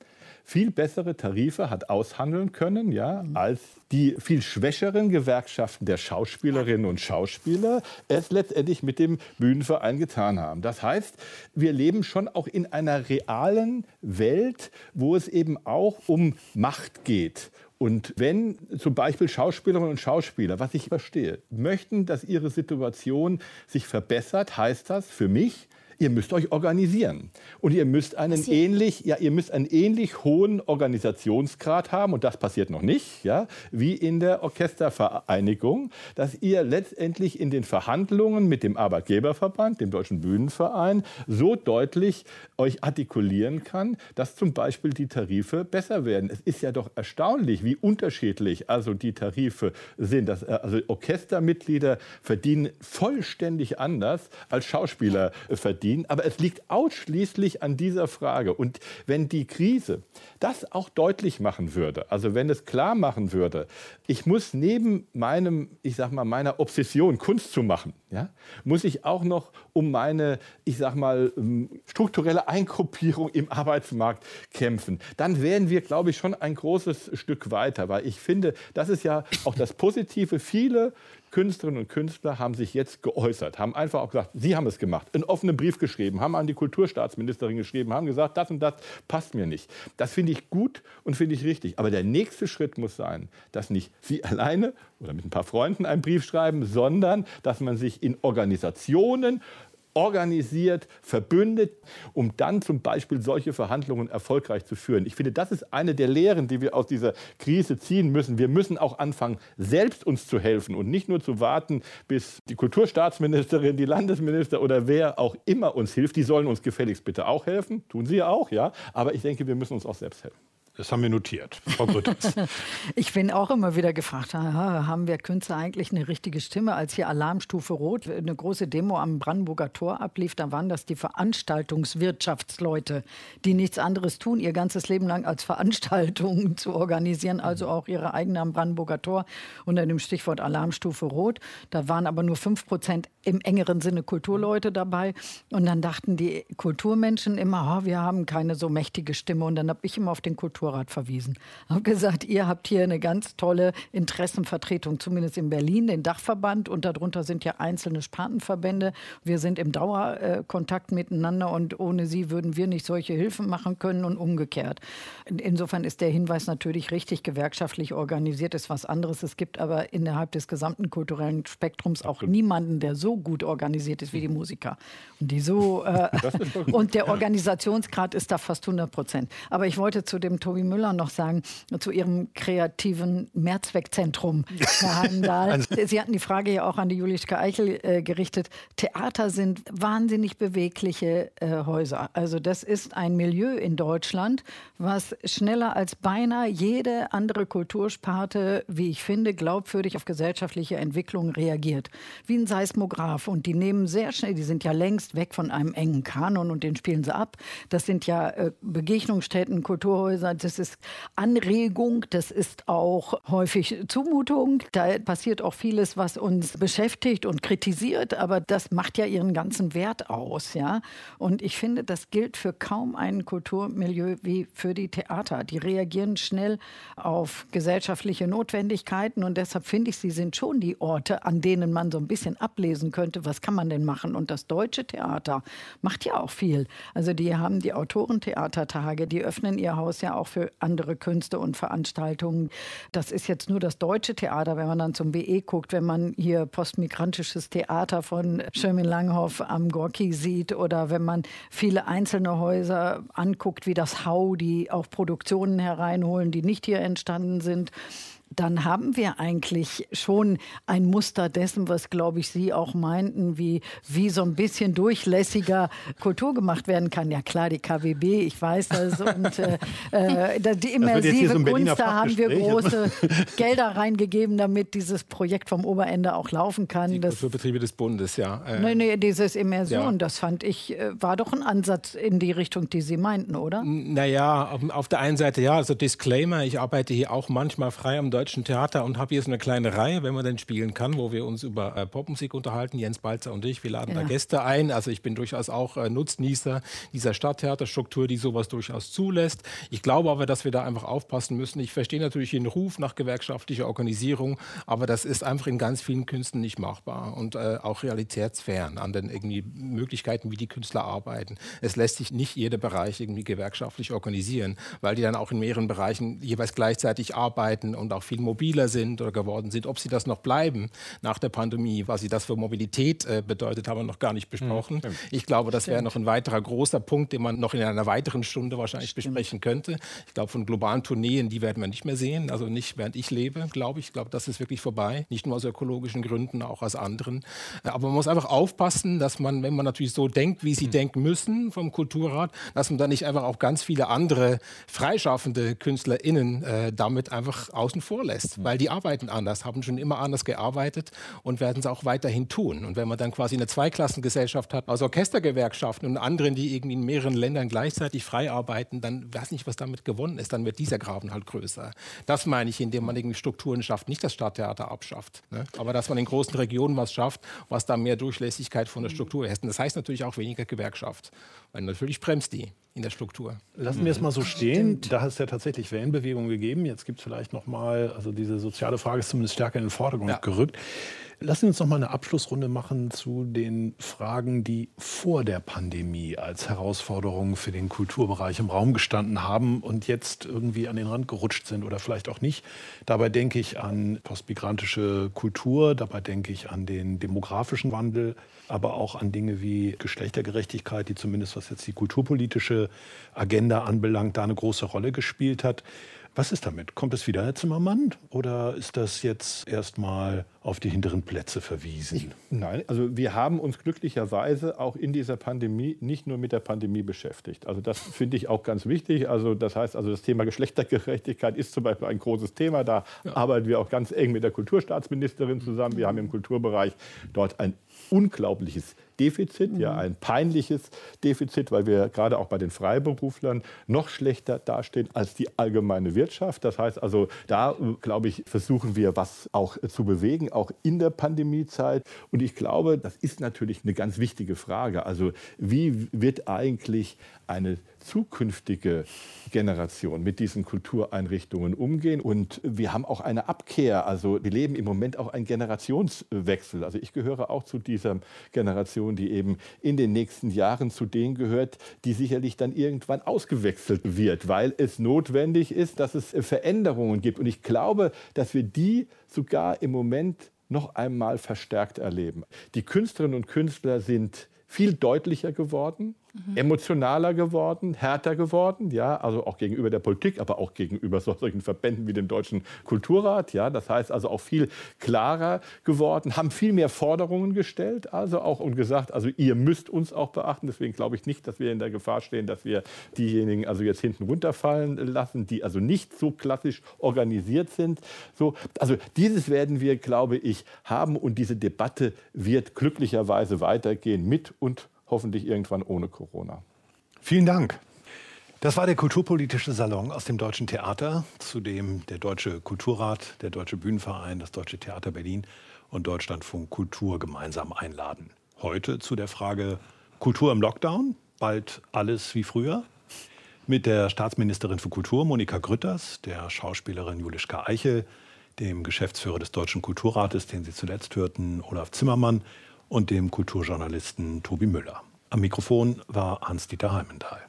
Speaker 5: viel bessere Tarife hat aushandeln können, ja, als die viel schwächeren Gewerkschaften der Schauspielerinnen und Schauspieler es letztendlich mit dem Bühnenverein getan haben. Das heißt, wir leben schon auch in einer realen Welt, wo es eben auch um Macht geht und wenn zum Beispiel Schauspielerinnen und Schauspieler, was ich verstehe, möchten, dass ihre Situation sich verbessert, heißt das für mich, Ihr müsst euch organisieren und ihr müsst einen ähnlich, ja, ihr müsst einen ähnlich hohen Organisationsgrad haben und das passiert noch nicht, ja, wie in der Orchestervereinigung, dass ihr letztendlich in den Verhandlungen mit dem Arbeitgeberverband, dem Deutschen Bühnenverein, so deutlich euch artikulieren kann, dass zum Beispiel die Tarife besser werden. Es ist ja doch erstaunlich, wie unterschiedlich also die Tarife sind. Das, äh, also Orchestermitglieder verdienen vollständig anders als Schauspieler verdienen verdienen. Aber es liegt ausschließlich an dieser Frage. Und wenn die Krise das auch deutlich machen würde, also wenn es klar machen würde, ich muss neben meinem, ich sag mal, meiner Obsession, Kunst zu machen, ja, muss ich auch noch um meine, ich sag mal, ähm, strukturelle Eingruppierung im Arbeitsmarkt kämpfen. Dann wären wir, glaube ich, schon ein großes Stück weiter, weil ich finde, das ist ja auch das Positive. Viele Künstlerinnen und Künstler haben sich jetzt geäußert, haben einfach auch gesagt, sie haben es gemacht, einen offenen Brief geschrieben, haben an die Kulturstaatsministerin geschrieben, haben gesagt, das und das passt mir nicht. Das finde ich gut und finde ich richtig. Aber der nächste Schritt muss sein, dass nicht Sie alleine oder mit ein paar Freunden einen Brief schreiben, sondern dass man sich in Organisationen organisiert, verbündet, um dann zum Beispiel solche Verhandlungen erfolgreich zu führen. Ich finde, das ist eine der Lehren, die wir aus dieser Krise ziehen müssen. Wir müssen auch anfangen, selbst uns zu helfen und nicht nur zu warten, bis die Kulturstaatsministerin, die Landesminister oder wer auch immer uns hilft. Die sollen uns gefälligst bitte auch helfen, tun sie ja auch, ja. Aber ich denke, wir müssen uns auch selbst helfen.
Speaker 2: Das haben wir notiert. Frau Grütters.
Speaker 3: ich bin auch immer wieder gefragt, haben wir Künstler eigentlich eine richtige Stimme? Als hier Alarmstufe Rot eine große Demo am Brandenburger Tor ablief, da waren das die Veranstaltungswirtschaftsleute, die nichts anderes tun, ihr ganzes Leben lang als Veranstaltungen zu organisieren, also auch ihre eigene am Brandenburger Tor unter dem Stichwort Alarmstufe Rot. Da waren aber nur fünf Prozent im engeren Sinne Kulturleute dabei. Und dann dachten die Kulturmenschen immer, oh, wir haben keine so mächtige Stimme. Und dann habe ich immer auf den Kultur Kulturrat verwiesen. Habe gesagt, ihr habt hier eine ganz tolle Interessenvertretung, zumindest in Berlin, den Dachverband und darunter sind ja einzelne Spartenverbände. Wir sind im Dauerkontakt miteinander und ohne sie würden wir nicht solche Hilfen machen können und umgekehrt. Insofern ist der Hinweis natürlich richtig, gewerkschaftlich organisiert ist was anderes. Es gibt aber innerhalb des gesamten kulturellen Spektrums auch niemanden, der so gut organisiert ist wie die Musiker. Und die so äh, und der Organisationsgrad ist da fast 100 Prozent. Aber ich wollte zu dem Tobi Müller noch sagen, zu Ihrem kreativen Mehrzweckzentrum, Herr Heimdahl. Sie hatten die Frage ja auch an die Julischka Eichel äh, gerichtet. Theater sind wahnsinnig bewegliche äh, Häuser. Also das ist ein Milieu in Deutschland, was schneller als beinahe jede andere Kultursparte, wie ich finde, glaubwürdig auf gesellschaftliche Entwicklungen reagiert. Wie ein Seismograph. Und die nehmen sehr schnell, die sind ja längst weg von einem engen Kanon und den spielen sie ab. Das sind ja äh, Begegnungsstätten, Kulturhäuser, das ist Anregung, das ist auch häufig Zumutung. Da passiert auch vieles, was uns beschäftigt und kritisiert, aber das macht ja ihren ganzen Wert aus, ja. Und ich finde, das gilt für kaum ein Kulturmilieu wie für die Theater. Die reagieren schnell auf gesellschaftliche Notwendigkeiten und deshalb finde ich, sie sind schon die Orte, an denen man so ein bisschen ablesen könnte, was kann man denn machen. Und das deutsche Theater macht ja auch viel. Also die haben die Autorentheatertage, die öffnen ihr Haus ja auch für andere Künste und Veranstaltungen. Das ist jetzt nur das deutsche Theater, wenn man dann zum BE guckt, wenn man hier postmigrantisches Theater von Schirmin Langhoff am Gorki sieht oder wenn man viele einzelne Häuser anguckt, wie das Hau, die auch Produktionen hereinholen, die nicht hier entstanden sind dann haben wir eigentlich schon ein Muster dessen, was, glaube ich, Sie auch meinten, wie, wie so ein bisschen durchlässiger Kultur gemacht werden kann. Ja klar, die KWB, ich weiß das. Und äh, äh die immersive so Kunst, da haben wir große Gelder reingegeben, damit dieses Projekt vom Oberende auch laufen kann.
Speaker 6: Die Kulturbetriebe des Bundes, ja.
Speaker 3: Äh, nee, nee, dieses Immersion, ja. das fand ich, äh, war doch ein Ansatz in die Richtung, die Sie meinten, oder?
Speaker 6: Naja, auf, auf der einen Seite ja, also Disclaimer, ich arbeite hier auch manchmal frei am Deutschen Theater und habe hier so eine kleine Reihe, wenn man denn spielen kann, wo wir uns über äh, Popmusik unterhalten, Jens Balzer und ich. Wir laden ja. da Gäste ein. Also ich bin durchaus auch äh, Nutznießer dieser Stadttheaterstruktur, die sowas durchaus zulässt. Ich glaube aber, dass wir da einfach aufpassen müssen. Ich verstehe natürlich den Ruf nach gewerkschaftlicher Organisierung, aber das ist einfach in ganz vielen Künsten nicht machbar und äh, auch realitätsfern an den irgendwie Möglichkeiten, wie die Künstler arbeiten. Es lässt sich nicht jeder Bereich irgendwie gewerkschaftlich organisieren, weil die dann auch in mehreren Bereichen jeweils gleichzeitig arbeiten und auch viel mobiler sind oder geworden sind. Ob sie das noch bleiben nach der Pandemie, was sie das für Mobilität äh, bedeutet, haben wir noch gar nicht besprochen. Mhm. Ich glaube, das wäre noch ein weiterer großer Punkt, den man noch in einer weiteren Stunde wahrscheinlich Stimmt. besprechen könnte. Ich glaube, von globalen Tourneen, die werden wir nicht mehr sehen. Also nicht während ich lebe, glaube ich. Ich glaube, das ist wirklich vorbei. Nicht nur aus ökologischen Gründen, auch aus anderen. Äh, aber man muss einfach aufpassen, dass man, wenn man natürlich so denkt, wie sie mhm. denken müssen vom Kulturrat, dass man dann nicht einfach auch ganz viele andere freischaffende KünstlerInnen äh, damit einfach außen vor lässt lässt, weil die arbeiten anders, haben schon immer anders gearbeitet und werden es auch weiterhin tun. Und wenn man dann quasi eine Zweiklassengesellschaft hat aus Orchestergewerkschaften und anderen, die irgendwie in mehreren Ländern gleichzeitig frei arbeiten, dann weiß nicht, was damit gewonnen ist. Dann wird dieser Graben halt größer. Das meine ich, indem man irgendwie Strukturen schafft, nicht das Stadttheater abschafft, ne? aber dass man in großen Regionen was schafft, was da mehr Durchlässigkeit von der Struktur ist. Und das heißt natürlich auch weniger Gewerkschaft, weil natürlich bremst die in der Struktur.
Speaker 2: Lassen wir es mal so stehen. Da hat es ja tatsächlich Wellenbewegungen gegeben. Jetzt gibt es vielleicht noch mal, also diese soziale Frage ist zumindest stärker in den Vordergrund ja. gerückt. Lassen Sie uns noch mal eine Abschlussrunde machen zu den Fragen, die vor der Pandemie als Herausforderungen für den Kulturbereich im Raum gestanden haben und jetzt irgendwie an den Rand gerutscht sind oder vielleicht auch nicht. Dabei denke ich an postmigrantische Kultur, dabei denke ich an den demografischen Wandel, aber auch an Dinge wie Geschlechtergerechtigkeit, die zumindest was jetzt die kulturpolitische Agenda anbelangt, da eine große Rolle gespielt hat. Was ist damit? Kommt es wieder, Herr Zimmermann? Oder ist das jetzt erstmal auf die hinteren Plätze verwiesen? Ich,
Speaker 5: nein, also wir haben uns glücklicherweise auch in dieser Pandemie nicht nur mit der Pandemie beschäftigt. Also das finde ich auch ganz wichtig. Also das heißt, also das Thema Geschlechtergerechtigkeit ist zum Beispiel ein großes Thema. Da ja. arbeiten wir auch ganz eng mit der Kulturstaatsministerin zusammen. Wir haben im Kulturbereich dort ein unglaubliches Defizit, mhm. ja ein peinliches Defizit, weil wir gerade auch bei den Freiberuflern noch schlechter dastehen als die allgemeine Wirtschaft. Das heißt also, da glaube ich, versuchen wir was auch zu bewegen, auch in der Pandemiezeit. Und ich glaube, das ist natürlich eine ganz wichtige Frage. Also wie wird eigentlich eine zukünftige Generation mit diesen Kultureinrichtungen umgehen. Und wir haben auch eine Abkehr. Also wir leben im Moment auch einen Generationswechsel. Also ich gehöre auch zu dieser Generation, die eben in den nächsten Jahren zu denen gehört, die sicherlich dann irgendwann ausgewechselt wird, weil es notwendig ist, dass es Veränderungen gibt. Und ich glaube, dass wir die sogar im Moment noch einmal verstärkt erleben. Die Künstlerinnen und Künstler sind viel deutlicher geworden mhm. emotionaler geworden, härter geworden, ja, also auch gegenüber der Politik, aber auch gegenüber solchen Verbänden wie dem Deutschen Kulturrat, ja, das heißt also auch viel klarer geworden, haben viel mehr Forderungen gestellt, also auch und gesagt, also ihr müsst uns auch beachten, deswegen glaube ich nicht, dass wir in der Gefahr stehen, dass wir diejenigen also jetzt hinten runterfallen lassen, die also nicht so klassisch organisiert sind, so, also dieses werden wir, glaube ich, haben und diese Debatte wird glücklicherweise weitergehen mit und hoffentlich irgendwann ohne Corona.
Speaker 2: Vielen Dank. Das war der kulturpolitische Salon aus dem Deutschen Theater, zu dem der Deutsche Kulturrat, der Deutsche Bühnenverein, das Deutsche Theater Berlin und Deutschlandfunk Kultur gemeinsam einladen. Heute zu der Frage Kultur im Lockdown, bald alles wie früher. Mit der Staatsministerin für Kultur Monika Grütters, der Schauspielerin Julischka Eichel, dem Geschäftsführer des Deutschen Kulturrates, den Sie zuletzt hörten, Olaf Zimmermann und dem Kulturjournalisten Tobi Müller. Am Mikrofon war Hans-Dieter Heimendahl.